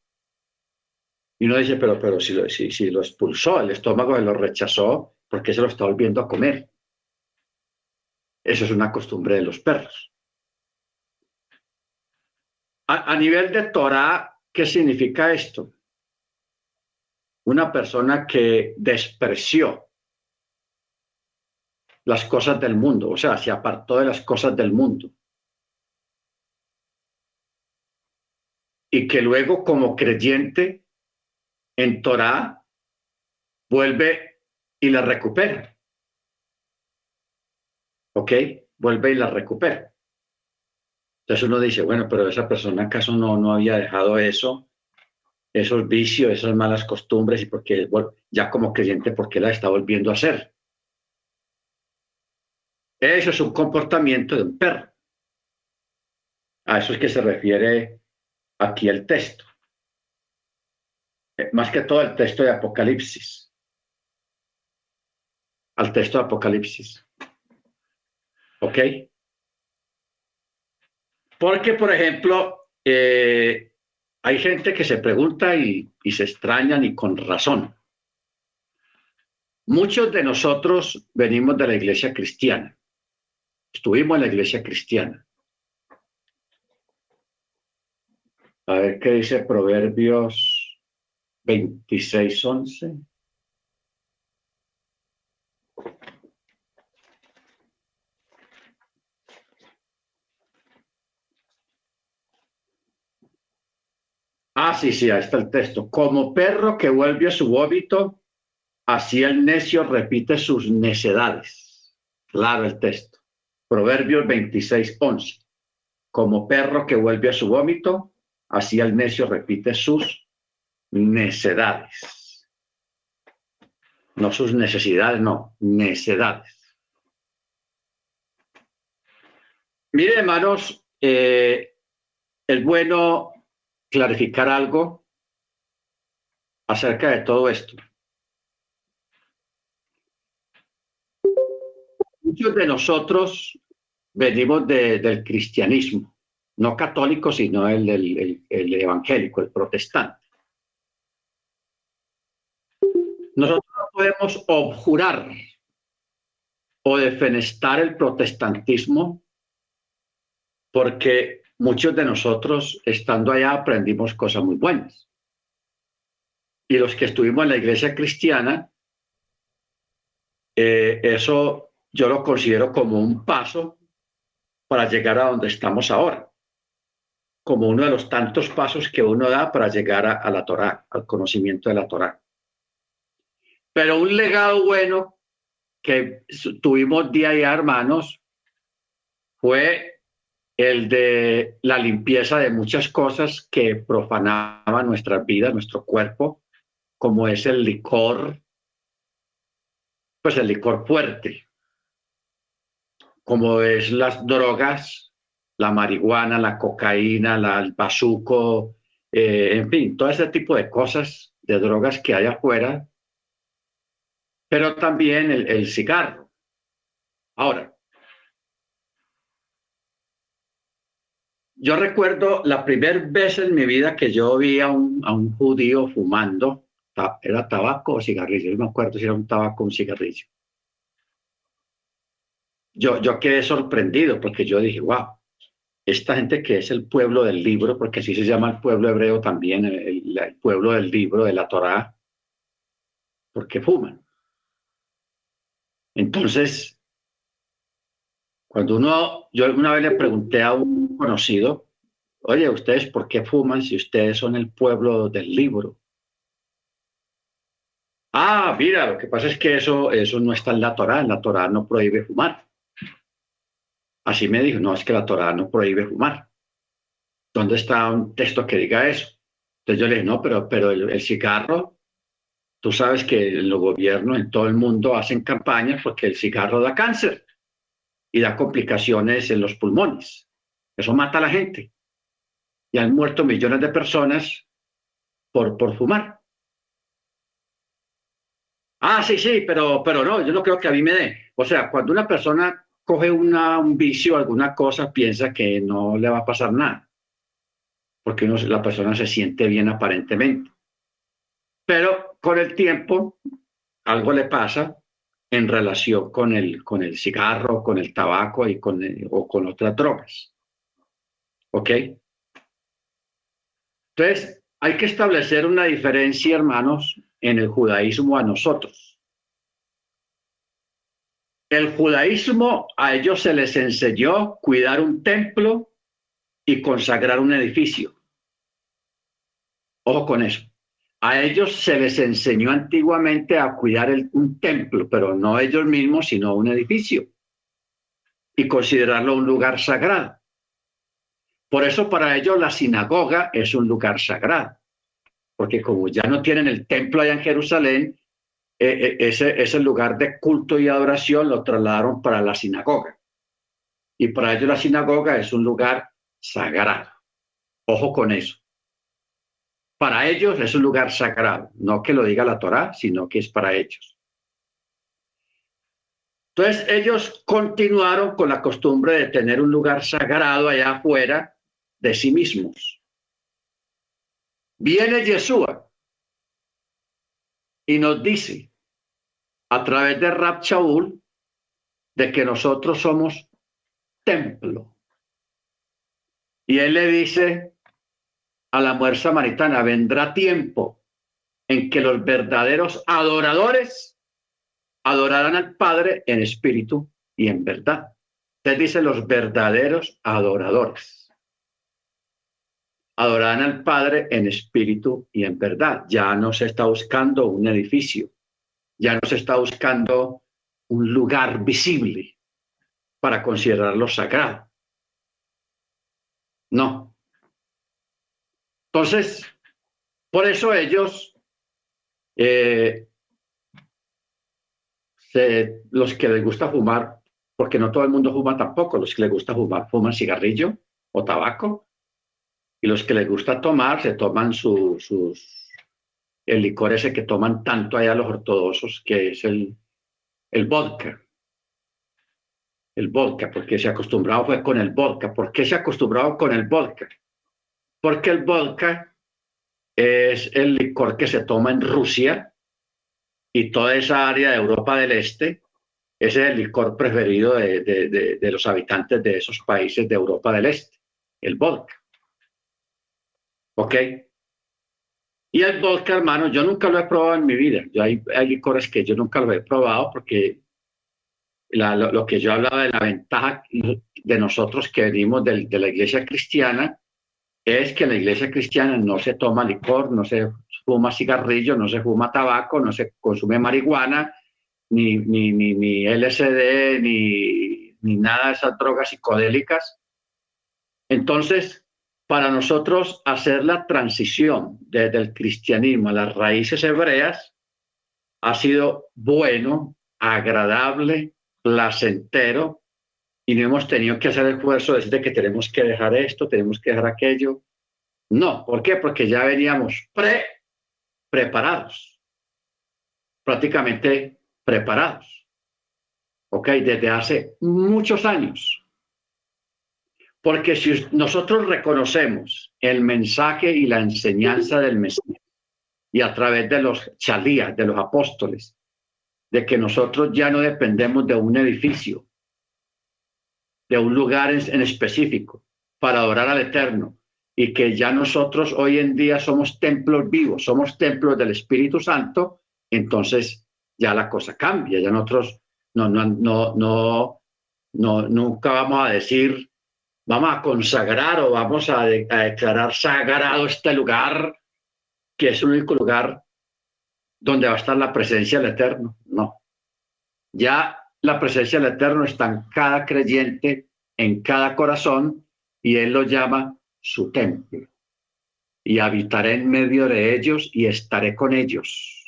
Y uno dice, pero, pero si, lo, si lo expulsó, el estómago se lo rechazó, ¿por qué se lo está volviendo a comer? Eso es una costumbre de los perros. A, nivel de Torah, ¿qué significa esto? Una persona que despreció las cosas del mundo, o sea, se apartó de las cosas del mundo. Y que luego como creyente en Torah vuelve y la recupera. ¿Ok? Vuelve y la recupera. Entonces uno dice, bueno, pero esa persona acaso no, no había dejado eso, esos vicios, esas malas costumbres, y porque ya como creyente, ¿por qué la está volviendo a hacer? Eso es un comportamiento de un perro. A eso es que se refiere aquí el texto. Eh, más que todo el texto de Apocalipsis. Al texto de Apocalipsis. ¿Ok? Porque, por ejemplo, eh, hay gente que se pregunta y, y se extrañan y con razón. Muchos de nosotros venimos de la iglesia cristiana. Estuvimos en la iglesia cristiana. A ver qué dice Proverbios 26, 11. Ah, sí, sí, ahí está el texto. Como perro que vuelve a su vómito, así el necio repite sus necedades. Claro el texto. Proverbios 26, 11. Como perro que vuelve a su vómito, así el necio repite sus necedades. No sus necesidades, no, necedades. Mire, hermanos, eh, el bueno clarificar algo acerca de todo esto. Muchos de nosotros venimos del cristianismo, no católico, sino el, el evangélico, el protestante. Nosotros no podemos objurar o defenestar el protestantismo porque muchos de nosotros, estando allá, aprendimos cosas muy buenas. Y los que estuvimos en la iglesia cristiana, eh, eso yo lo considero como un paso para llegar a donde estamos ahora, como uno de los tantos pasos que uno da para llegar a, la Torá, al conocimiento de la Torá. Pero un legado bueno que tuvimos día y hermanos, fue el de la limpieza de muchas cosas que profanaban nuestras vidas, nuestro cuerpo, como es el licor, pues el licor fuerte, como es las drogas, la marihuana, la cocaína, el bazuco, eh, en fin, todo ese tipo de cosas, de drogas que hay afuera, pero también el cigarro. Ahora, yo recuerdo la primera vez en mi vida que yo vi a un, a un judío fumando, era tabaco o cigarrillo, no me acuerdo si era un tabaco o un cigarrillo. Yo, yo quedé sorprendido porque yo dije, wow, esta gente que es el pueblo del libro, porque así se llama el pueblo hebreo también, el, el pueblo del libro, de la Torá, porque fuman. Entonces, cuando uno, yo alguna vez le pregunté a un conocido, oye, ¿ustedes por qué fuman si ustedes son el pueblo del libro? Ah, mira, lo que pasa es que eso, eso no está en la Torá, en la Torá no prohíbe fumar. Así me dijo, no, es que la Torá no prohíbe fumar. ¿Dónde está un texto que diga eso? Entonces yo le dije, no, pero, pero el, el cigarro Tú sabes que los gobiernos en todo el mundo hacen campañas porque el cigarro da cáncer y da complicaciones en los pulmones. Eso mata a la gente. Y han muerto millones de personas por, por fumar. Ah, sí, sí, pero, pero no, yo no creo que a mí me dé. O sea, cuando una persona coge un vicio, alguna cosa, piensa que no le va a pasar nada. Porque la persona se siente bien aparentemente. Pero con el tiempo, algo le pasa en relación con el, con el cigarro, con el tabaco y con o con otras drogas. ¿Ok? Entonces, hay que establecer una diferencia, hermanos, en el judaísmo a nosotros. El judaísmo a ellos se les enseñó cuidar un templo y consagrar un edificio. Ojo con eso. A ellos se les enseñó antiguamente a cuidar un templo, pero no ellos mismos, sino un edificio, y considerarlo un lugar sagrado. Por eso para ellos la sinagoga es un lugar sagrado, porque como ya no tienen el templo allá en Jerusalén, e, e, ese, ese lugar de culto y adoración lo trasladaron para la sinagoga. Y para ellos la sinagoga es un lugar sagrado. Ojo con eso. Para ellos es un lugar sagrado, no que lo diga la Torá, sino que es para ellos. Entonces ellos continuaron con la costumbre de tener un lugar sagrado allá afuera de sí mismos. Viene Yeshua y nos dice a través de Rab Shaul de que nosotros somos templo. Y él le dice a la mujer samaritana, vendrá tiempo en que los verdaderos adoradores adorarán al Padre en espíritu y en verdad. Usted dice los verdaderos adoradores. Adorarán al Padre en espíritu y en verdad. Ya no se está buscando un edificio, ya no se está buscando un lugar visible para considerarlo sagrado. No, entonces, por eso ellos, eh, los que les gusta fumar, porque no todo el mundo fuma tampoco, los que les gusta fumar fuman cigarrillo o tabaco, y los que les gusta tomar se toman sus, el licor ese que toman tanto allá los ortodoxos, que es el, el vodka. El vodka, porque se acostumbrado fue con el vodka. ¿Por qué se acostumbrado con el vodka? porque el vodka es el licor que se toma en Rusia y toda esa área de Europa del Este. es el licor preferido de, los habitantes de esos países de Europa del Este, el vodka. ¿Ok? Y el vodka, hermano, yo nunca lo he probado en mi vida. Yo hay, licores que yo nunca lo he probado porque lo, que yo hablaba de la ventaja de nosotros que venimos de la iglesia cristiana es que en la iglesia cristiana no se toma licor, no se fuma cigarrillo, no se fuma tabaco, no se consume marihuana, ni, ni, ni, ni LSD, ni, ni nada de esas drogas psicodélicas. Entonces, para nosotros hacer la transición desde el cristianismo a las raíces hebreas ha sido bueno, agradable, placentero, y no hemos tenido que hacer el esfuerzo de decir que tenemos que dejar esto, tenemos que dejar aquello. No, ¿por qué? Porque ya veníamos pre preparados, prácticamente preparados, ¿ok? Desde hace muchos años. Porque si nosotros reconocemos el mensaje y la enseñanza del Mesías y a través de los chalías, de los apóstoles, de que nosotros ya no dependemos de un edificio, de un lugar en, específico para adorar al Eterno y que ya nosotros hoy en día somos templos vivos, somos templos del Espíritu Santo, entonces ya la cosa cambia, ya nosotros no, no, no, no, no nunca vamos a decir, vamos a consagrar o vamos a, declarar sagrado este lugar, que es el único lugar donde va a estar la presencia del Eterno. No. Ya la presencia del Eterno está en cada creyente, en cada corazón, y Él lo llama su templo. Y habitaré en medio de ellos y estaré con ellos.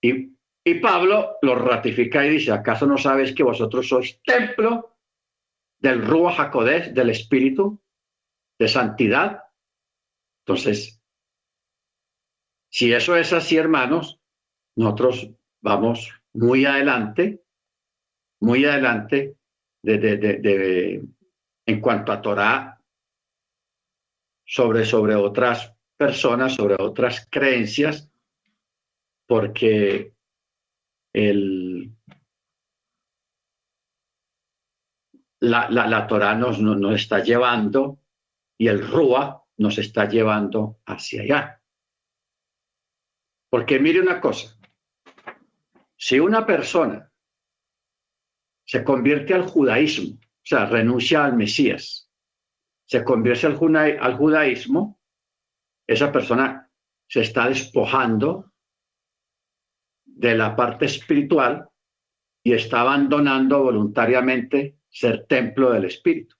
Y, y Pablo lo ratifica y dice, ¿acaso no sabes que vosotros sois templo del Ruach HaKodesh, del Espíritu de santidad? Entonces, si eso es así, hermanos, nosotros vamos muy adelante, muy adelante de, de, de, en cuanto a Torah sobre, sobre otras personas, sobre otras creencias, porque el, la, la, Torah nos, nos, nos, está llevando y el Rúa nos está llevando hacia allá. Porque mire una cosa, si una persona se convierte al judaísmo, o sea, renuncia al Mesías, se convierte al, al judaísmo, esa persona se está despojando de la parte espiritual y está abandonando voluntariamente ser templo del espíritu.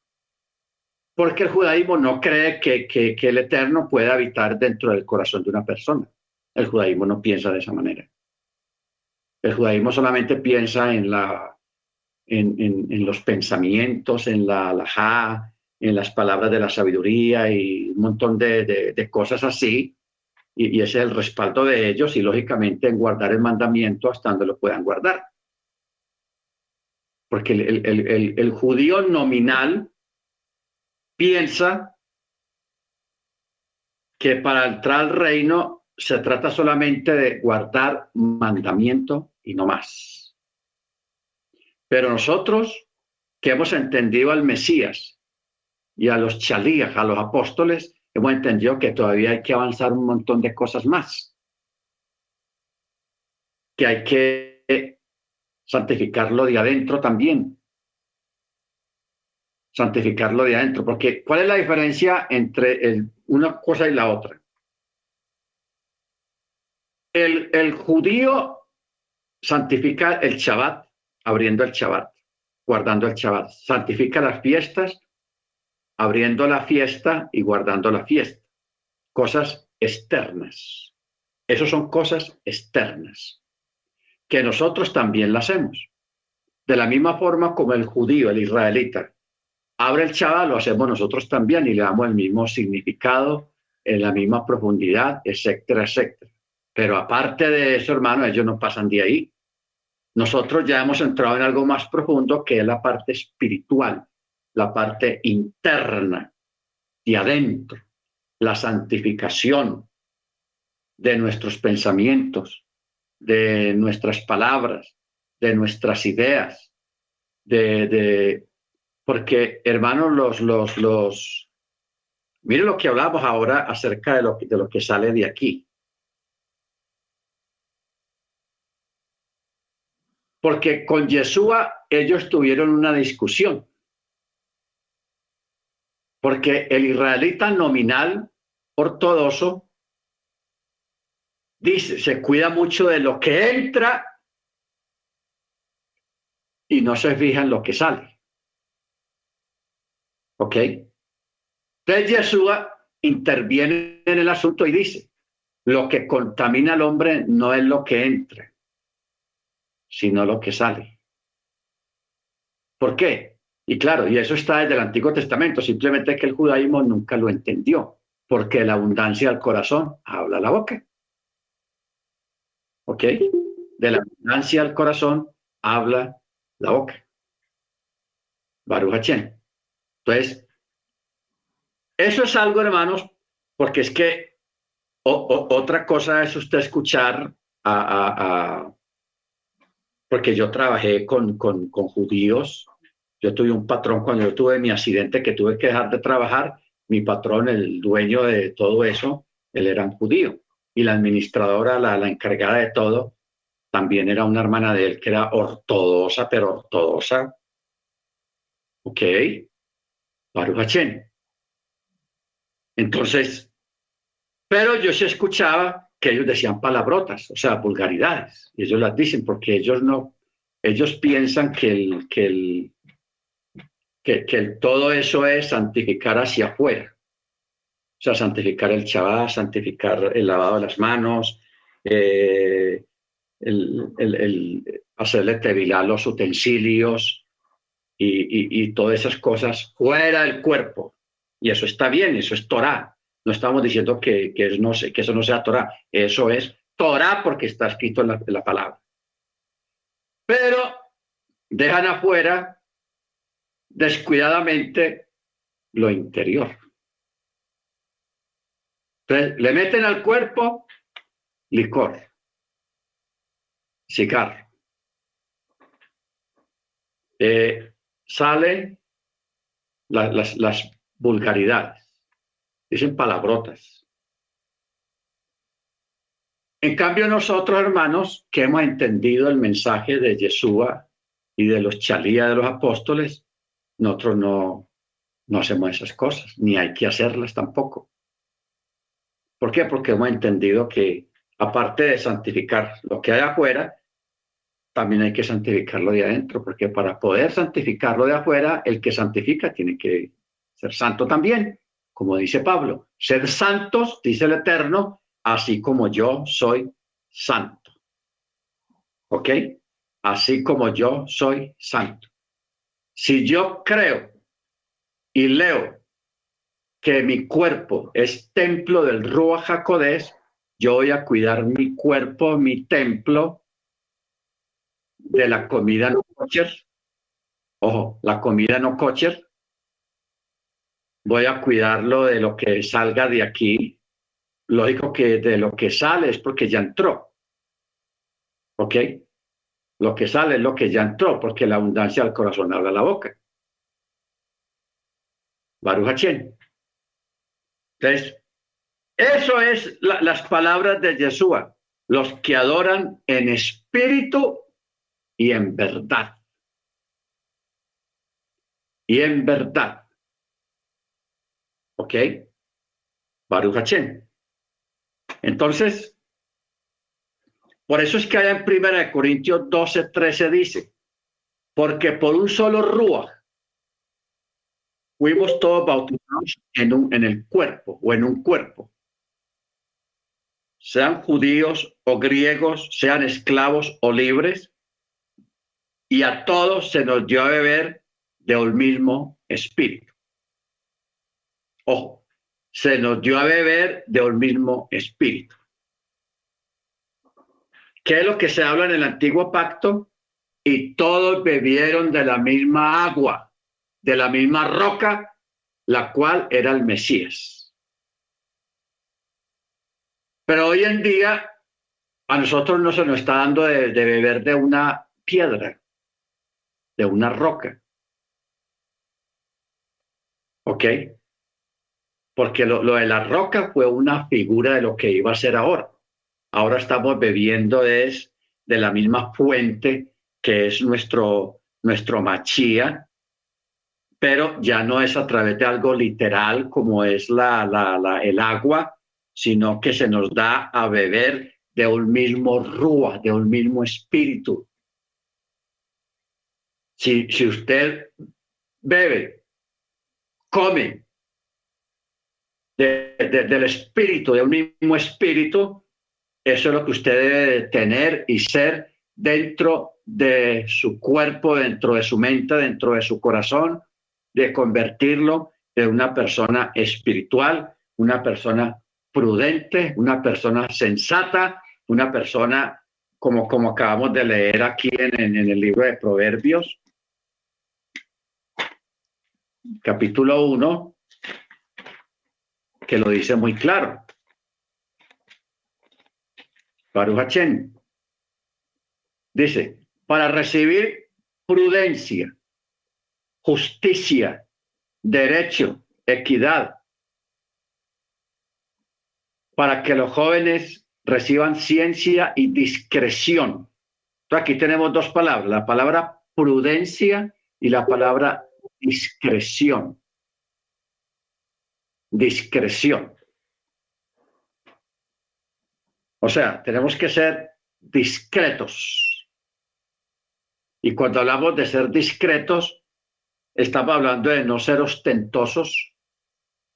Porque el judaísmo no cree que, que, el eterno puede habitar dentro del corazón de una persona. El judaísmo no piensa de esa manera. El judaísmo solamente piensa en, la, en, en, los pensamientos, en la halajá, en las palabras de la sabiduría y un montón de, de, cosas así, y, es el respaldo de ellos, y lógicamente en guardar el mandamiento hasta donde lo puedan guardar. Porque el, el, el, judío nominal piensa que para entrar al reino se trata solamente de guardar mandamiento y no más. Pero nosotros que hemos entendido al Mesías, y a los chalías, a los apóstoles, hemos entendido que todavía hay que avanzar un montón de cosas más. Que hay que santificarlo de adentro también. Santificarlo de adentro. Porque ¿cuál es la diferencia entre una cosa y la otra? El, el judío santifica el Shabbat, abriendo el Shabbat, guardando el Shabbat. Santifica las fiestas abriendo la fiesta y guardando la fiesta. Cosas externas. Esas son cosas externas que nosotros también las hacemos. De la misma forma como el judío, el israelita, abre el chaval, lo hacemos nosotros también y le damos el mismo significado, en la misma profundidad, etcétera, etcétera. Pero aparte de eso, hermano, ellos no pasan de ahí. Nosotros ya hemos entrado en algo más profundo que es la parte espiritual, la parte interna y adentro, la santificación de nuestros pensamientos, de nuestras palabras, de nuestras ideas, de, de porque hermanos, los, los, los, mire lo que hablamos ahora acerca de lo, de lo que sale de aquí. Porque con Yeshua ellos tuvieron una discusión porque el israelita nominal ortodoxo dice, se cuida mucho de lo que entra y no se fija en lo que sale. ¿Ok? Entonces Yeshua interviene en el asunto y dice, lo que contamina al hombre no es lo que entra, sino lo que sale. ¿Por qué? Y claro, y eso está desde el Antiguo Testamento, simplemente que el judaísmo nunca lo entendió, porque la abundancia del corazón habla la boca. ¿Ok? De la abundancia del corazón habla la boca. Baruch Entonces, eso es algo, hermanos, porque es que otra cosa es usted escuchar a porque yo trabajé con, con, con judíos yo tuve un patrón cuando yo tuve mi accidente que tuve que dejar de trabajar. Mi patrón, el dueño de todo eso, él era un judío. Y la administradora, la, la encargada de todo, también era una hermana de él que era ortodoxa, pero ortodoxa. Ok. Baruch Entonces, pero yo se escuchaba que ellos decían palabrotas, o sea, vulgaridades. Y ellos las dicen porque ellos no, ellos piensan que el, que el, que, que todo eso es santificar hacia afuera. O sea, santificar el chabá, santificar el lavado de las manos, eh, el, hacerle tevilar los utensilios y, todas esas cosas fuera del cuerpo. Y eso está bien, eso es Torah. No estamos diciendo que, eso no sea Torah. Eso es Torah porque está escrito en la palabra. Pero dejan afuera descuidadamente lo interior. Entonces, le meten al cuerpo licor, cigarro. Eh, salen las, las vulgaridades, dicen palabrotas. En cambio, nosotros, hermanos, que hemos entendido el mensaje de Yeshua y de los chalías de los apóstoles, nosotros no, no hacemos esas cosas, ni hay que hacerlas tampoco. ¿Por qué? Porque hemos entendido que aparte de santificar lo que hay afuera, también hay que santificarlo de adentro, porque para poder santificarlo de afuera, el que santifica tiene que ser santo también, como dice Pablo, ser santos, dice el Eterno, así como yo soy santo. ¿Ok? Así como yo soy santo. Si yo creo y leo que mi cuerpo es templo del Ruach HaKodesh, yo voy a cuidar mi cuerpo, mi templo, de la comida no kosher. Ojo, la comida no kosher. Voy a cuidarlo de lo que salga de aquí. Lógico que de lo que sale es porque ya entró. ¿Ok? Lo que sale es lo que ya entró, porque la abundancia del corazón habla la boca. Baruch entonces, eso es las palabras de Yeshua, los que adoran en espíritu y en verdad. Y en verdad. ¿Ok? Baruch Entonces, por eso es que allá en 1 Corintios 12, 13 dice, porque por un solo Ruach fuimos todos bautizados en, un, en el cuerpo o en un cuerpo. Sean judíos o griegos, sean esclavos o libres, y a todos se nos dio a beber de un mismo espíritu. Ojo, se nos dio a beber de un mismo espíritu. ¿Qué es lo que se habla en el antiguo pacto? Y todos bebieron de la misma agua de la misma roca, la cual era el Mesías. Pero hoy en día a nosotros no se nos está dando de, beber de una piedra, de una roca. ¿Ok? Porque lo, lo, de la roca fue una figura de lo que iba a ser ahora. Ahora estamos bebiendo es de la misma fuente que es nuestro, nuestro machía, pero ya no es a través de algo literal como es la, el agua, sino que se nos da a beber de un mismo rúa, de un mismo espíritu. Si, si usted bebe, come del espíritu, de un mismo espíritu, eso es lo que usted debe tener y ser dentro de su cuerpo, dentro de su mente, dentro de su corazón, de convertirlo en una persona espiritual, una persona prudente, una persona sensata, una persona como, como acabamos de leer aquí en, el libro de Proverbios, capítulo 1, que lo dice muy claro. Baruch dice, para recibir prudencia justicia, derecho, equidad, para que los jóvenes reciban ciencia y discreción. Aquí tenemos dos palabras, la palabra prudencia y la palabra discreción. Discreción. O sea, tenemos que ser discretos. Y cuando hablamos de ser discretos, estaba hablando de no ser ostentosos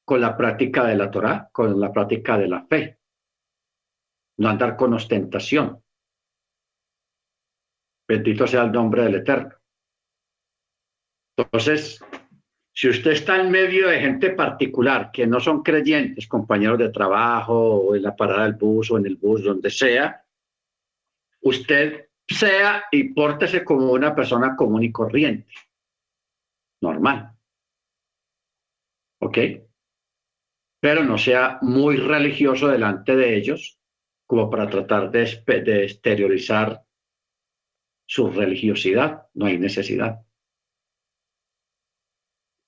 con la práctica de la Torah, con la práctica de la fe. No andar con ostentación. Bendito sea el nombre del Eterno. Entonces, si usted está en medio de gente particular que no son creyentes, compañeros de trabajo, o en la parada del bus, o en el bus, donde sea, usted sea y pórtese como una persona común y corriente, normal. ¿Ok? Pero no sea muy religioso delante de ellos como para tratar de, exteriorizar su religiosidad. No hay necesidad.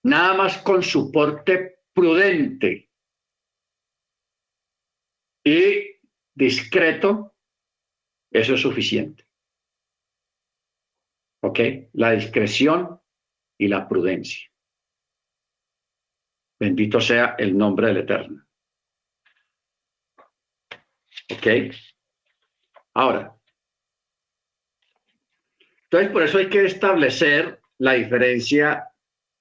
Nada más con su porte prudente y discreto, eso es suficiente. ¿Ok? La discreción y la prudencia. Bendito sea el nombre del Eterno. ¿Ok? Ahora, entonces por eso hay que establecer la diferencia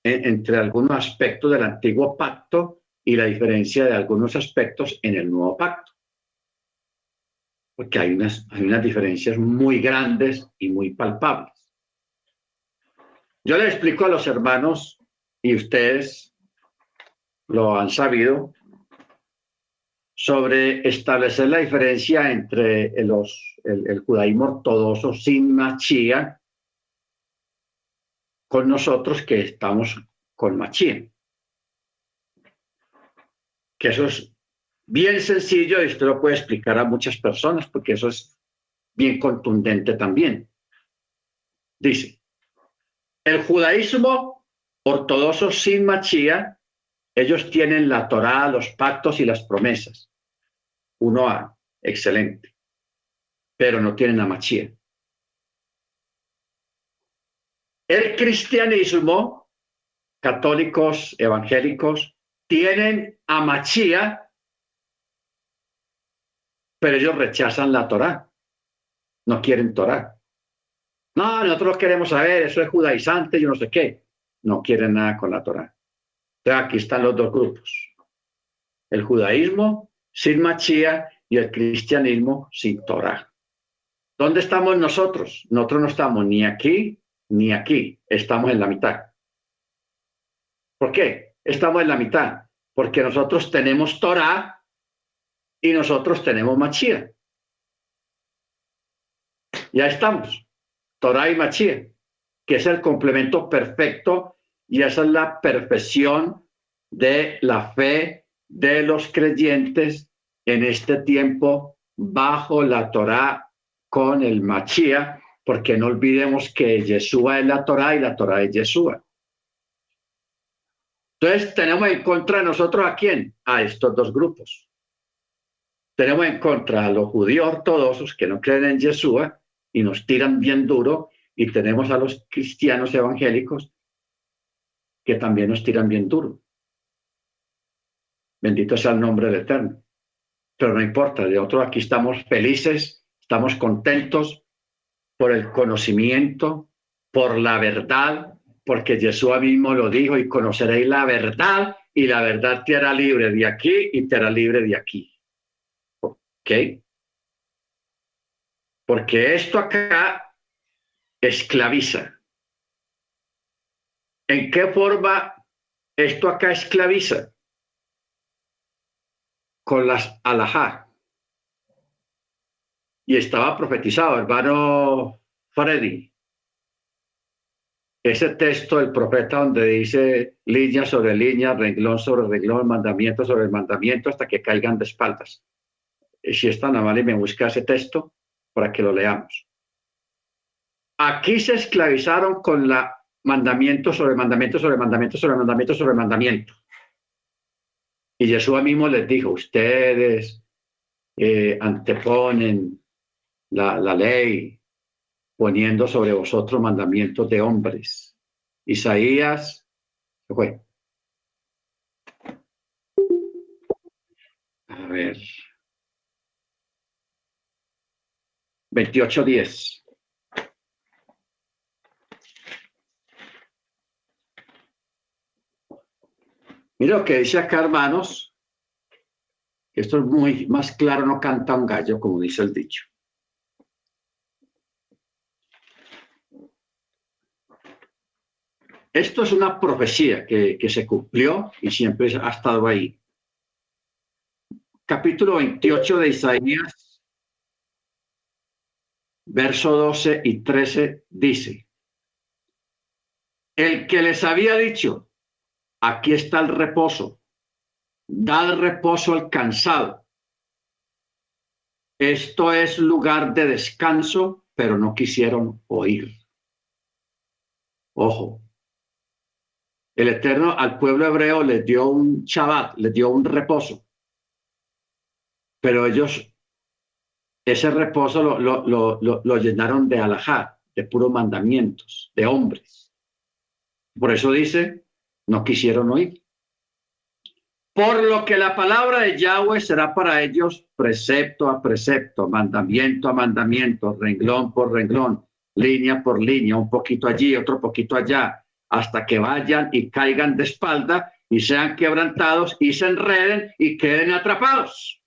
entre algunos aspectos del antiguo pacto y la diferencia de algunos aspectos en el nuevo pacto. Porque hay unas, hay unas diferencias muy grandes y muy palpables. Yo le explico a los hermanos, y ustedes lo han sabido, sobre establecer la diferencia entre los, el, judaísmo ortodoxo sin machía con nosotros que estamos con machía. Que eso es bien sencillo y usted lo puede explicar a muchas personas porque eso es bien contundente también. Dice, el judaísmo ortodoxo sin machía, ellos tienen la Torá, los pactos y las promesas. Uno A, excelente, pero no tienen la machía. El cristianismo, católicos, evangélicos, tienen a Machía, pero ellos rechazan la Torá. No quieren Torá. No, nosotros queremos saber, eso es judaizante, yo no sé qué. No quieren nada con la Torá. Entonces aquí están los dos grupos. El judaísmo sin Machía y el cristianismo sin Torá. ¿Dónde estamos nosotros? Nosotros no estamos ni aquí ni aquí, estamos en la mitad. ¿Por qué? Estamos en la mitad, porque nosotros tenemos Torah y nosotros tenemos Machía. Ya estamos, Torah y Machía, que es el complemento perfecto y esa es la perfección de la fe de los creyentes en este tiempo bajo la Torah con el Machía porque no olvidemos que Yeshua es la Torah y la Torah es Yeshua. Entonces, tenemos en contra de nosotros a quién? A estos dos grupos. Tenemos en contra a los judíos ortodoxos que no creen en Yeshua y nos tiran bien duro, y tenemos a los cristianos evangélicos que también nos tiran bien duro. Bendito sea el nombre del Eterno. Pero no importa, de otro aquí estamos felices, estamos contentos, por el conocimiento, por la verdad, porque Jesús mismo lo dijo y conoceréis la verdad y la verdad te hará libre de aquí y te hará libre de aquí. ¿Ok? Porque esto acá esclaviza. ¿En qué forma esto acá esclaviza? Con las alajá y estaba profetizado, hermano Freddy. Ese texto del profeta donde dice línea sobre línea, renglón sobre renglón, mandamiento sobre mandamiento hasta que caigan de espaldas. Y si es tan amable me busca ese texto para que lo leamos. Aquí se esclavizaron con la mandamiento sobre mandamiento sobre mandamiento sobre mandamiento sobre mandamiento. Y Jesús mismo les dijo, ustedes eh, anteponen la, la ley, poniendo sobre vosotros mandamientos de hombres. Isaías, ¿qué fue? A ver. 2810. Mira lo que dice acá, hermanos, esto es muy más claro, no canta un gallo, como dice el dicho. Esto es una profecía que, que se cumplió y siempre ha estado ahí. Capítulo 28 de Isaías verso 12 y 13 dice, el que les había dicho, aquí está el reposo, dad reposo al cansado. Esto es lugar de descanso, pero no quisieron oír. Ojo, el Eterno al pueblo hebreo les dio un Shabbat, les dio un reposo, pero ellos ese reposo lo, llenaron de alajá, de puros mandamientos, de hombres. Por eso dice, no quisieron oír. Por lo que la palabra de Yahweh será para ellos precepto a precepto, mandamiento a mandamiento, renglón por renglón, línea por línea, un poquito allí, otro poquito allá, hasta que vayan y caigan de espalda y sean quebrantados y se enreden y queden atrapados.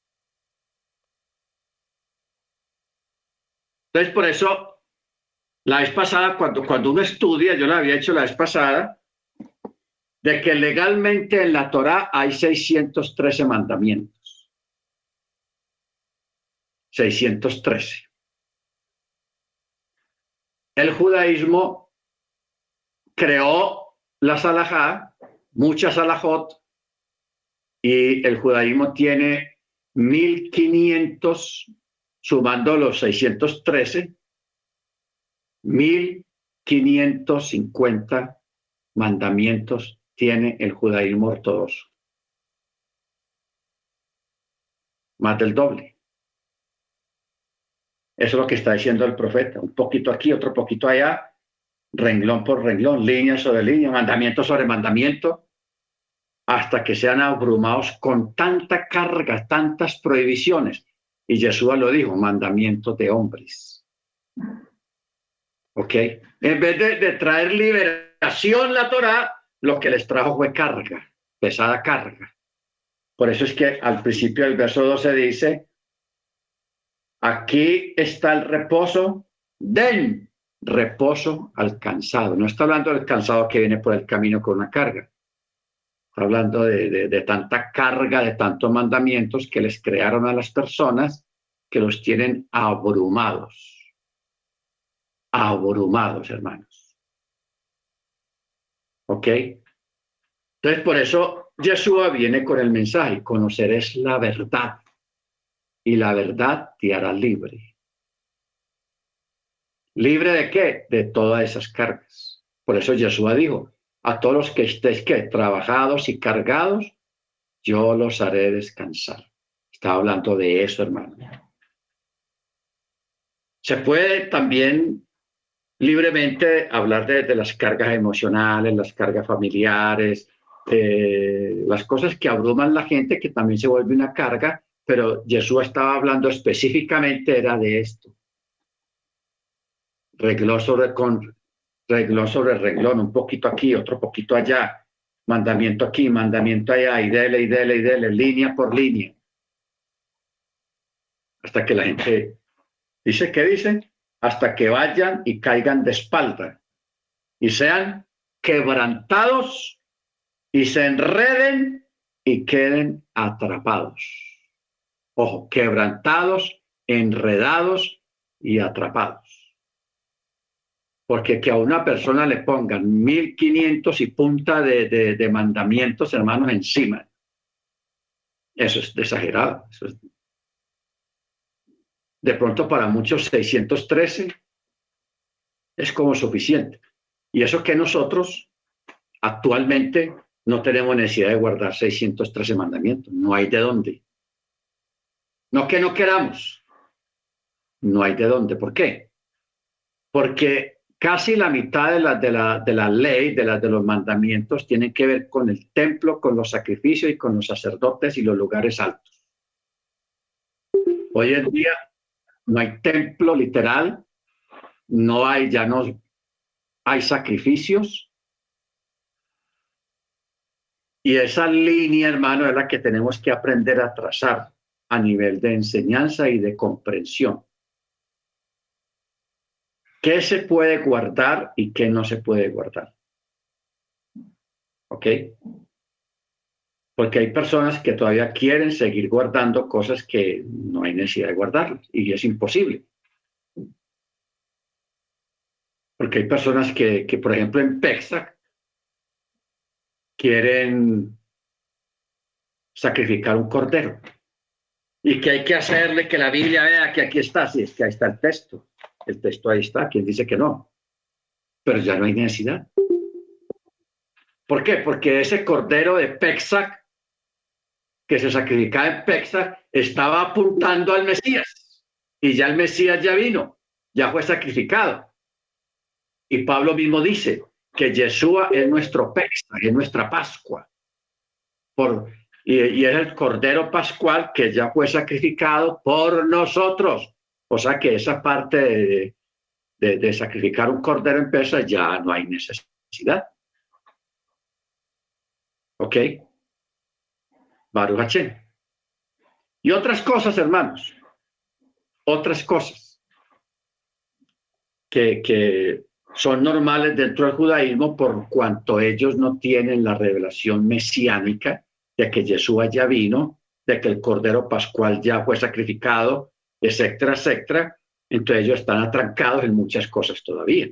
Entonces, por eso, la vez pasada, cuando, cuando uno estudia, yo lo había hecho la vez pasada, de que legalmente en la Torá hay 613 mandamientos. 613. El judaísmo creó la salajá, muchas salajot, y el judaísmo tiene 1500, sumando los 613, 1550 mandamientos tiene el judaísmo ortodoxo. Más del doble. Eso es lo que está diciendo el profeta. Un poquito aquí, otro poquito allá, renglón por renglón, línea sobre línea, mandamiento sobre mandamiento, hasta que sean abrumados con tanta carga, tantas prohibiciones. Y Jesús lo dijo, mandamiento de hombres. ¿Ok? En vez de, traer liberación la Torah, lo que les trajo fue carga, pesada carga. Por eso es que al principio del verso 12 dice, aquí está el reposo, den reposo al cansado. No está hablando del cansado que viene por el camino con una carga. Hablando de, de, tanta carga, de tantos mandamientos que les crearon a las personas que los tienen abrumados. Abrumados, hermanos. ¿Ok? Entonces, por eso Yeshua viene con el mensaje, conocerás la verdad y la verdad te hará libre. ¿Libre de qué? De todas esas cargas. Por eso Jesús dijo, a todos los que estéis que trabajados y cargados, yo los haré descansar. Está hablando de eso, hermano. Se puede también libremente hablar de, las cargas emocionales, las cargas familiares, eh, las cosas que abruman la gente, que también se vuelve una carga, pero Jesús estaba hablando específicamente era de esto reglón sobre, con, reglón sobre reglón, un poquito aquí, otro poquito allá, mandamiento aquí, mandamiento allá, y dele, y dele, y dele, línea por línea. Hasta que la gente dice, ¿qué dicen? Hasta que vayan y caigan de espalda y sean quebrantados y se enreden y queden atrapados. Ojo, quebrantados, enredados y atrapados. Porque que a una persona le pongan 1500 y punta de, de, mandamientos, hermanos, encima. Eso es exagerado. De pronto para muchos 613 es como suficiente. Y eso que nosotros actualmente no tenemos necesidad de guardar 613 mandamientos. No hay de dónde. No que no queramos. No hay de dónde. ¿Por qué? Porque Casi la mitad de la, de la, de la ley, de, la, de los mandamientos, tienen que ver con el templo, con los sacrificios y con los sacerdotes y los lugares altos. Hoy en día no hay templo literal, no hay, ya no hay sacrificios. Y esa línea, hermano, es la que tenemos que aprender a trazar a nivel de enseñanza y de comprensión qué se puede guardar y qué no se puede guardar. ¿Ok? Porque hay personas que todavía quieren seguir guardando cosas que no hay necesidad de guardarlas y es imposible. Porque hay personas que, que por ejemplo, en Pesach quieren sacrificar un cordero y que hay que hacerle que la Biblia vea que aquí está, si es que ahí está el texto. El texto ahí está, quien dice que no. Pero ya no hay necesidad. ¿Por qué? Porque ese cordero de Pexac, que se sacrificaba en Pexac, estaba apuntando al Mesías. Y ya el Mesías ya vino, ya fue sacrificado. Y Pablo mismo dice que Yeshua es nuestro Pexac, es nuestra Pascua. Por, y, es el Cordero Pascual que ya fue sacrificado por nosotros. O sea que esa parte de, sacrificar un cordero en pesa ya no hay necesidad. ¿Ok? Baruch Y otras cosas, hermanos. Otras cosas que, que son normales dentro del judaísmo por cuanto ellos no tienen la revelación mesiánica de que Jesús ya vino, de que el Cordero Pascual ya fue sacrificado, etcétera, etcétera. Entonces ellos están atrancados en muchas cosas todavía.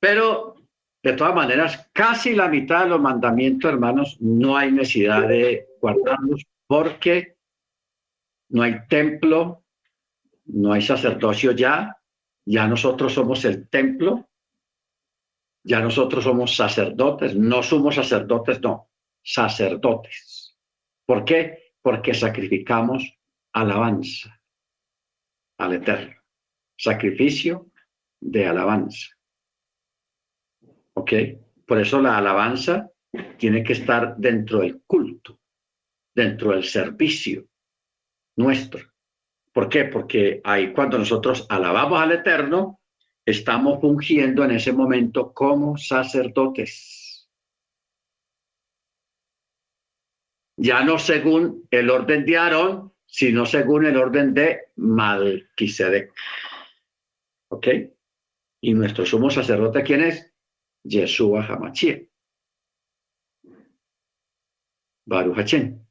Pero, de todas maneras, casi la mitad de los mandamientos, hermanos, no hay necesidad de guardarlos porque no hay templo, no hay sacerdocio ya, ya nosotros somos el templo, ya nosotros somos sacerdotes, no somos sacerdotes, no, sacerdotes. ¿Por qué? Porque sacrificamos alabanza al Eterno. Sacrificio de alabanza. ¿Ok? Por eso la alabanza tiene que estar dentro del culto, dentro del servicio nuestro. ¿Por qué? Porque ahí cuando nosotros alabamos al Eterno, estamos fungiendo en ese momento como sacerdotes. ya no según el orden de Aarón, sino según el orden de Malquisedec. ¿Ok? Y nuestro sumo sacerdote, ¿quién es? Yeshua Hamachia. Baruch Hachem.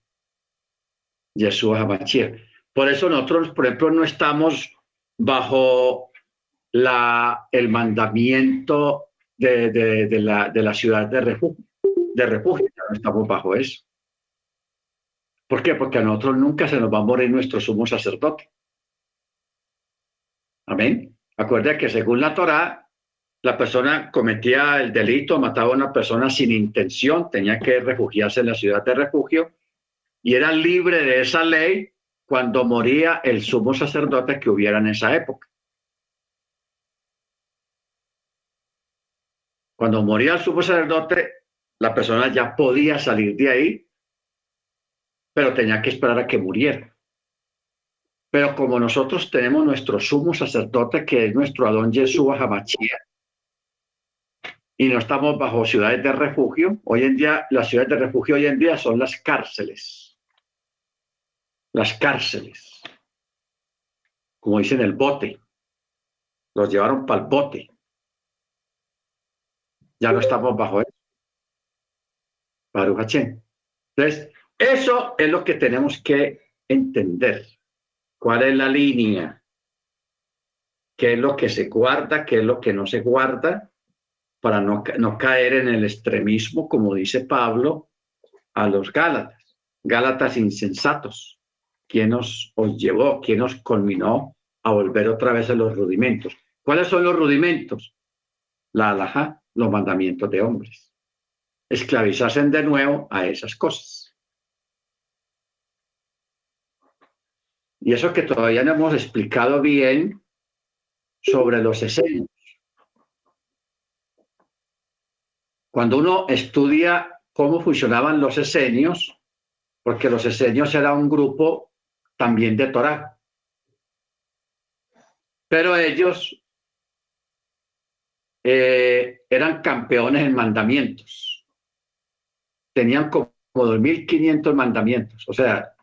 Yeshua Hamachia. Por eso nosotros, por ejemplo, no estamos bajo la, el mandamiento de, de, la, de la ciudad de refugio, de refugio, no estamos bajo eso. ¿Por qué? Porque a nosotros nunca se nos va a morir nuestro sumo sacerdote. Amén. Acuerda que según la Torá, la persona cometía el delito, mataba a una persona sin intención, tenía que refugiarse en la ciudad de refugio y era libre de esa ley cuando moría el sumo sacerdote que hubiera en esa época. Cuando moría el sumo sacerdote, la persona ya podía salir de ahí pero tenía que esperar a que muriera. Pero como nosotros tenemos nuestro sumo sacerdote, que es nuestro Adón Yeshua Hamachia, y no estamos bajo ciudades de refugio, hoy en día, las ciudades de refugio hoy en día son las cárceles. Las cárceles. Como dicen el bote. Los llevaron para el bote. Ya no estamos bajo eso. Baruch Entonces, eso es lo que tenemos que entender. ¿Cuál es la línea? ¿Qué es lo que se guarda? ¿Qué es lo que no se guarda? Para no, no caer en el extremismo, como dice Pablo, a los Gálatas. Gálatas insensatos. ¿Quién os, llevó? ¿Quién os culminó a volver otra vez a los rudimentos? ¿Cuáles son los rudimentos? La alhaja, los mandamientos de hombres. Esclavizarse de nuevo a esas cosas. Y eso que todavía no hemos explicado bien sobre los esenios. Cuando uno estudia cómo funcionaban los esenios, porque los esenios era un grupo también de Torah, pero ellos eh, eran campeones en mandamientos. Tenían como 2.500 mandamientos. O sea,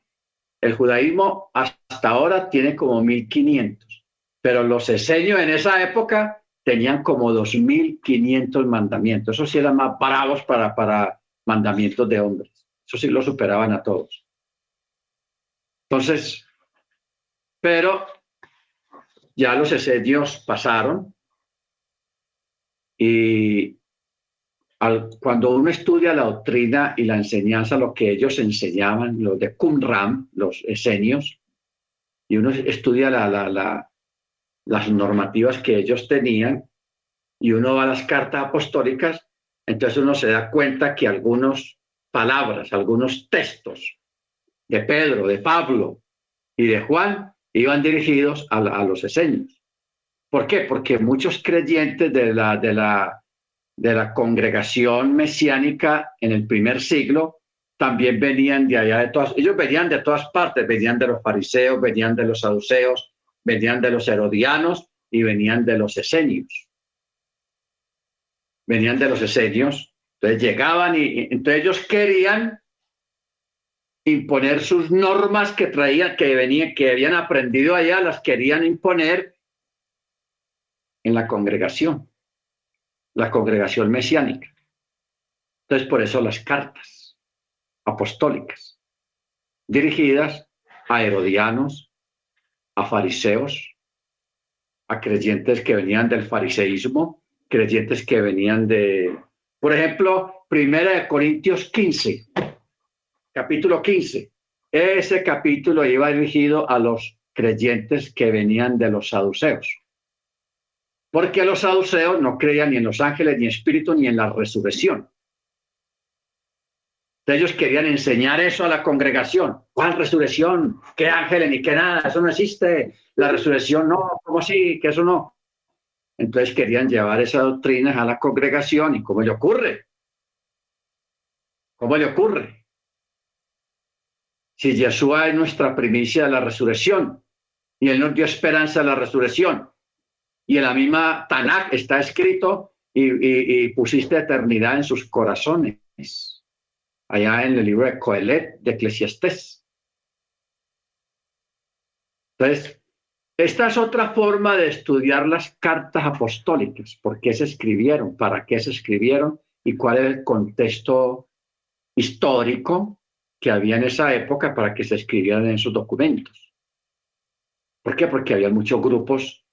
el judaísmo hasta ahora tiene como 1500, pero los esenios en esa época tenían como 2.500 mandamientos. Eso sí eran más bravos para, para mandamientos de hombres. Eso sí lo superaban a todos. Entonces, pero ya los esenios pasaron y cuando uno estudia la doctrina y la enseñanza, lo que ellos enseñaban, los de Qumran, los esenios, y uno estudia las normativas que ellos tenían, y uno va a las cartas apostólicas, entonces uno se da cuenta que algunas palabras, algunos textos de Pedro, de Pablo y de Juan iban dirigidos a, los esenios. ¿Por qué? Porque muchos creyentes de la de la congregación mesiánica en el primer siglo también venían de allá de todas, ellos venían de todas partes, venían de los fariseos, venían de los saduceos, venían de los herodianos y venían de los esenios. Venían de los esenios, entonces llegaban y, entonces ellos querían imponer sus normas que traían, que venían, que habían aprendido allá, las querían imponer en la congregación la congregación mesiánica. Entonces, por eso las cartas apostólicas, dirigidas a herodianos, a fariseos, a creyentes que venían del fariseísmo, creyentes que venían de, por ejemplo, Primera de Corintios 15, capítulo 15. Ese capítulo iba dirigido a los creyentes que venían de los saduceos porque los saduceos no creían ni en los ángeles, ni en espíritu, ni en la resurrección. Ellos querían enseñar eso a la congregación. ¿Cuál resurrección? ¿Qué ángeles? Ni qué nada. Eso no existe. La resurrección no. ¿Cómo así? Que eso no. Entonces querían llevar esas doctrinas a la congregación. ¿Y cómo le ocurre? ¿Cómo le ocurre? Si Yeshua es nuestra primicia de la resurrección y Él nos dio esperanza de la resurrección, y en la misma Tanakh está escrito y, pusiste eternidad en sus corazones, allá en el libro de Coelet de Eclesiastés. Entonces, esta es otra forma de estudiar las cartas apostólicas, por qué se escribieron, para qué se escribieron y cuál es el contexto histórico que había en esa época para que se escribieran en sus documentos. ¿Por qué? Porque había muchos grupos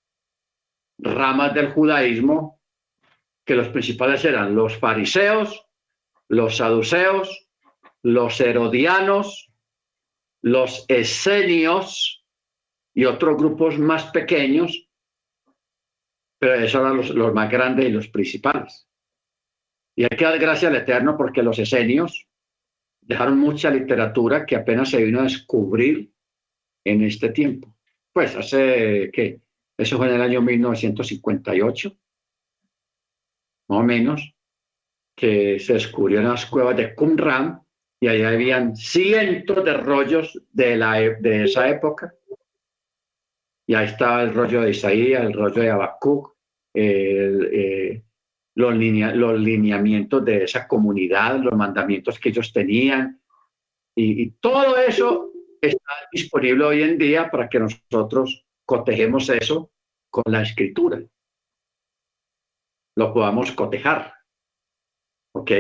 ramas del judaísmo, que los principales eran los fariseos, los saduceos, los herodianos, los esenios y otros grupos más pequeños, pero esos eran los, más grandes y los principales. Y hay que dar gracias al Eterno porque los esenios dejaron mucha literatura que apenas se vino a descubrir en este tiempo. Pues hace, ¿qué? Eso fue en el año 1958, más o menos, que se descubrieron las cuevas de Qumran y ahí habían cientos de rollos de, la, e, de esa época. Y ahí estaba el rollo de Isaías, el rollo de Habacuc, eh, los, los, lineamientos de esa comunidad, los mandamientos que ellos tenían. Y, y todo eso está disponible hoy en día para que nosotros cotejemos eso con la escritura. Lo podamos cotejar. ¿Ok?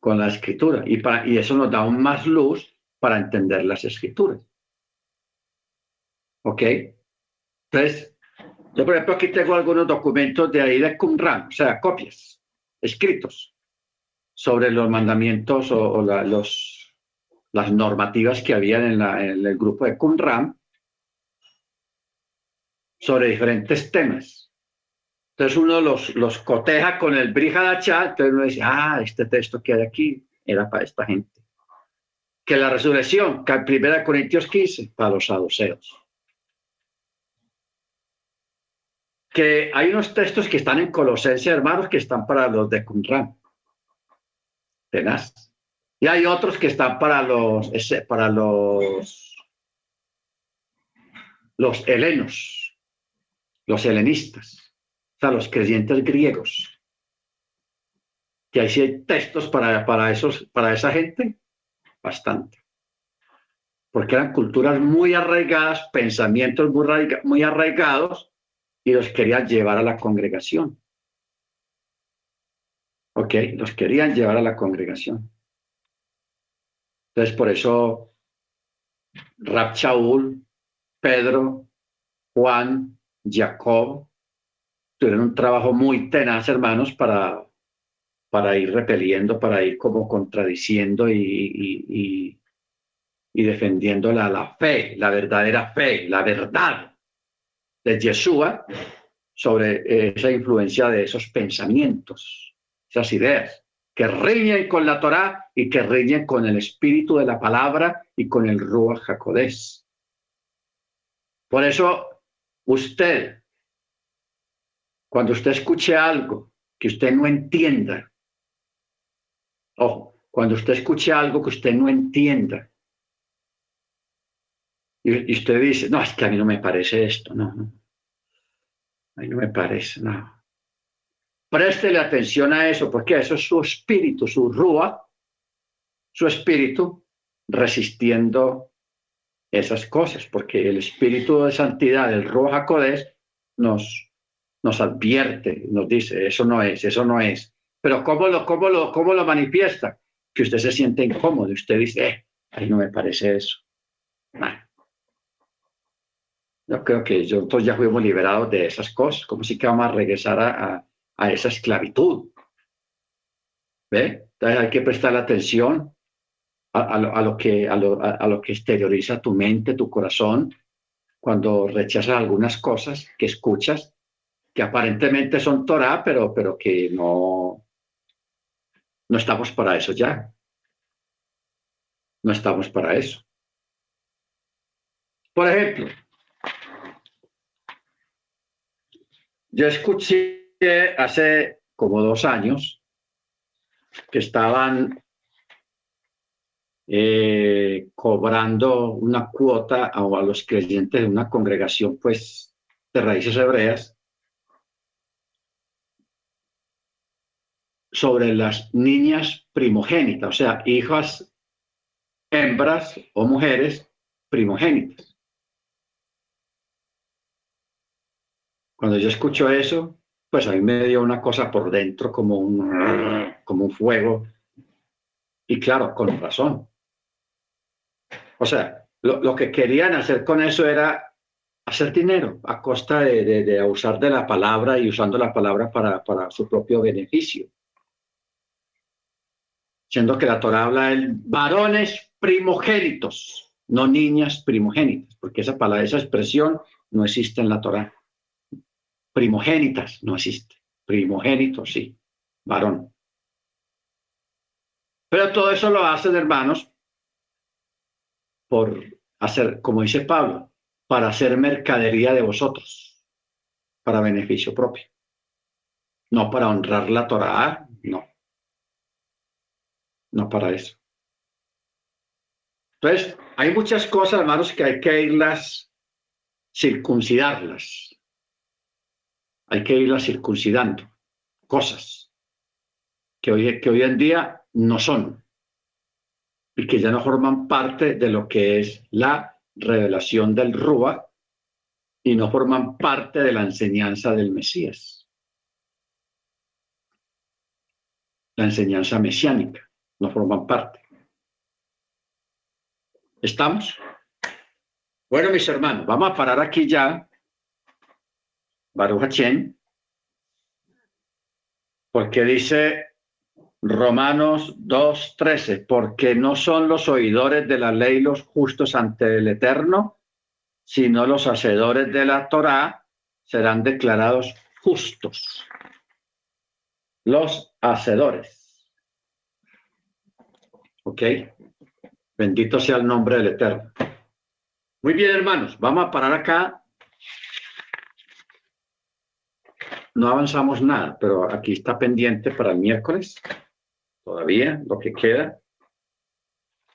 Con la escritura. Y, para, y eso nos da aún más luz para entender las escrituras. ¿Ok? Entonces, yo por ejemplo aquí tengo algunos documentos de ahí de Qumran, o sea, copias, escritos sobre los mandamientos o, los, las normativas que habían en, en el grupo de Qumran sobre diferentes temas. Entonces uno los, los coteja con el Brihadachá, entonces uno dice, ah, este texto que hay aquí era para esta gente. Que la resurrección, que primera Corintios 15, para los saduceos. Que hay unos textos que están en Colosenses, hermanos, que están para los de Qumran. Tenaz. Y hay otros que están para los, para los, los helenos los helenistas, o sea, los creyentes griegos. Que hay, hay textos para, para, esos, para esa gente, bastante. Porque eran culturas muy arraigadas, pensamientos muy, muy arraigados, y los querían llevar a la congregación. ¿Ok? Los querían llevar a la congregación. Entonces, por eso, Rab Pedro, Juan, Jacob, tuvieron un trabajo muy tenaz, hermanos, para, para ir repeliendo, para ir como contradiciendo y, y, defendiendo la, la, fe, la verdadera fe, la verdad de Yeshua sobre esa influencia de esos pensamientos, esas ideas que riñen con la Torá y que riñen con el espíritu de la palabra y con el Ruach Jacodés. Por eso, usted, cuando usted escuche algo que usted no entienda, ojo, cuando usted escuche algo que usted no entienda, y, usted dice, no, es que a mí no me parece esto, no, no, a mí no me parece, no. Préstele atención a eso, porque eso es su espíritu, su rúa, su espíritu resistiendo esas cosas, porque el espíritu de santidad, el Ruach Codés, nos, nos advierte, nos dice, eso no es, eso no es. Pero ¿cómo lo, cómo lo, cómo lo manifiesta? Que usted se siente incómodo, usted dice, eh, ahí no me parece eso. Yo creo que nosotros ya fuimos liberados de esas cosas, como si que vamos a regresar a, a, esa esclavitud. ¿Ve? Entonces hay que prestar atención a, lo, que, a, lo, a, lo, que exterioriza tu mente, tu corazón, cuando rechazas algunas cosas que escuchas, que aparentemente son Torah, pero, pero que no, no estamos para eso ya. No estamos para eso. Por ejemplo, yo escuché hace como dos años que estaban eh, cobrando una cuota a, a, los creyentes de una congregación pues de raíces hebreas sobre las niñas primogénitas, o sea, hijas hembras o mujeres primogénitas. Cuando yo escucho eso, pues a mí me dio una cosa por dentro como un, como un fuego. Y claro, con razón. O sea, lo, que querían hacer con eso era hacer dinero a costa de, usar de la palabra y usando la palabra para, para su propio beneficio. Siendo que la Torah habla de varones primogénitos, no niñas primogénitas, porque esa palabra, esa expresión no existe en la Torah primogénitas no existe. Primogénito, sí, varón. Pero todo eso lo hacen, hermanos, por hacer, como dice Pablo, para hacer mercadería de vosotros, para beneficio propio. No para honrar la Torah, no. No para eso. Entonces, hay muchas cosas, hermanos, que hay que irlas, circuncidarlas hay que irla circuncidando, cosas que hoy, que hoy en día no son y que ya no forman parte de lo que es la revelación del Rúa y no forman parte de la enseñanza del Mesías. La enseñanza mesiánica no forman parte. ¿Estamos? Bueno, mis hermanos, vamos a parar aquí ya Baruch porque dice Romanos 2.13, porque no son los oidores de la ley los justos ante el Eterno, sino los hacedores de la Torá serán declarados justos. Los hacedores. ¿Ok? Bendito sea el nombre del Eterno. Muy bien, hermanos, vamos a parar acá no avanzamos nada, pero aquí está pendiente para el miércoles, todavía lo que queda,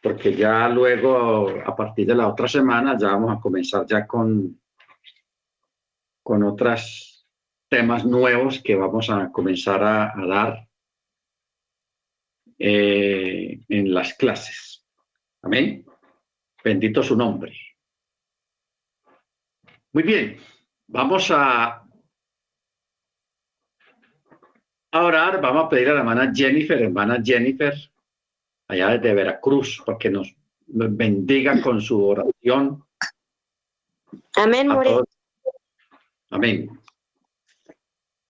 porque ya luego, a partir de la otra semana, ya vamos a comenzar ya con, con otros temas nuevos que vamos a comenzar a, dar eh, en las clases. Amén. Bendito su nombre. Muy bien, vamos a a orar. Vamos a pedir a la hermana Jennifer, hermana Jennifer, allá desde Veracruz, porque nos bendiga con su oración. Amén, A More. todos. Amén.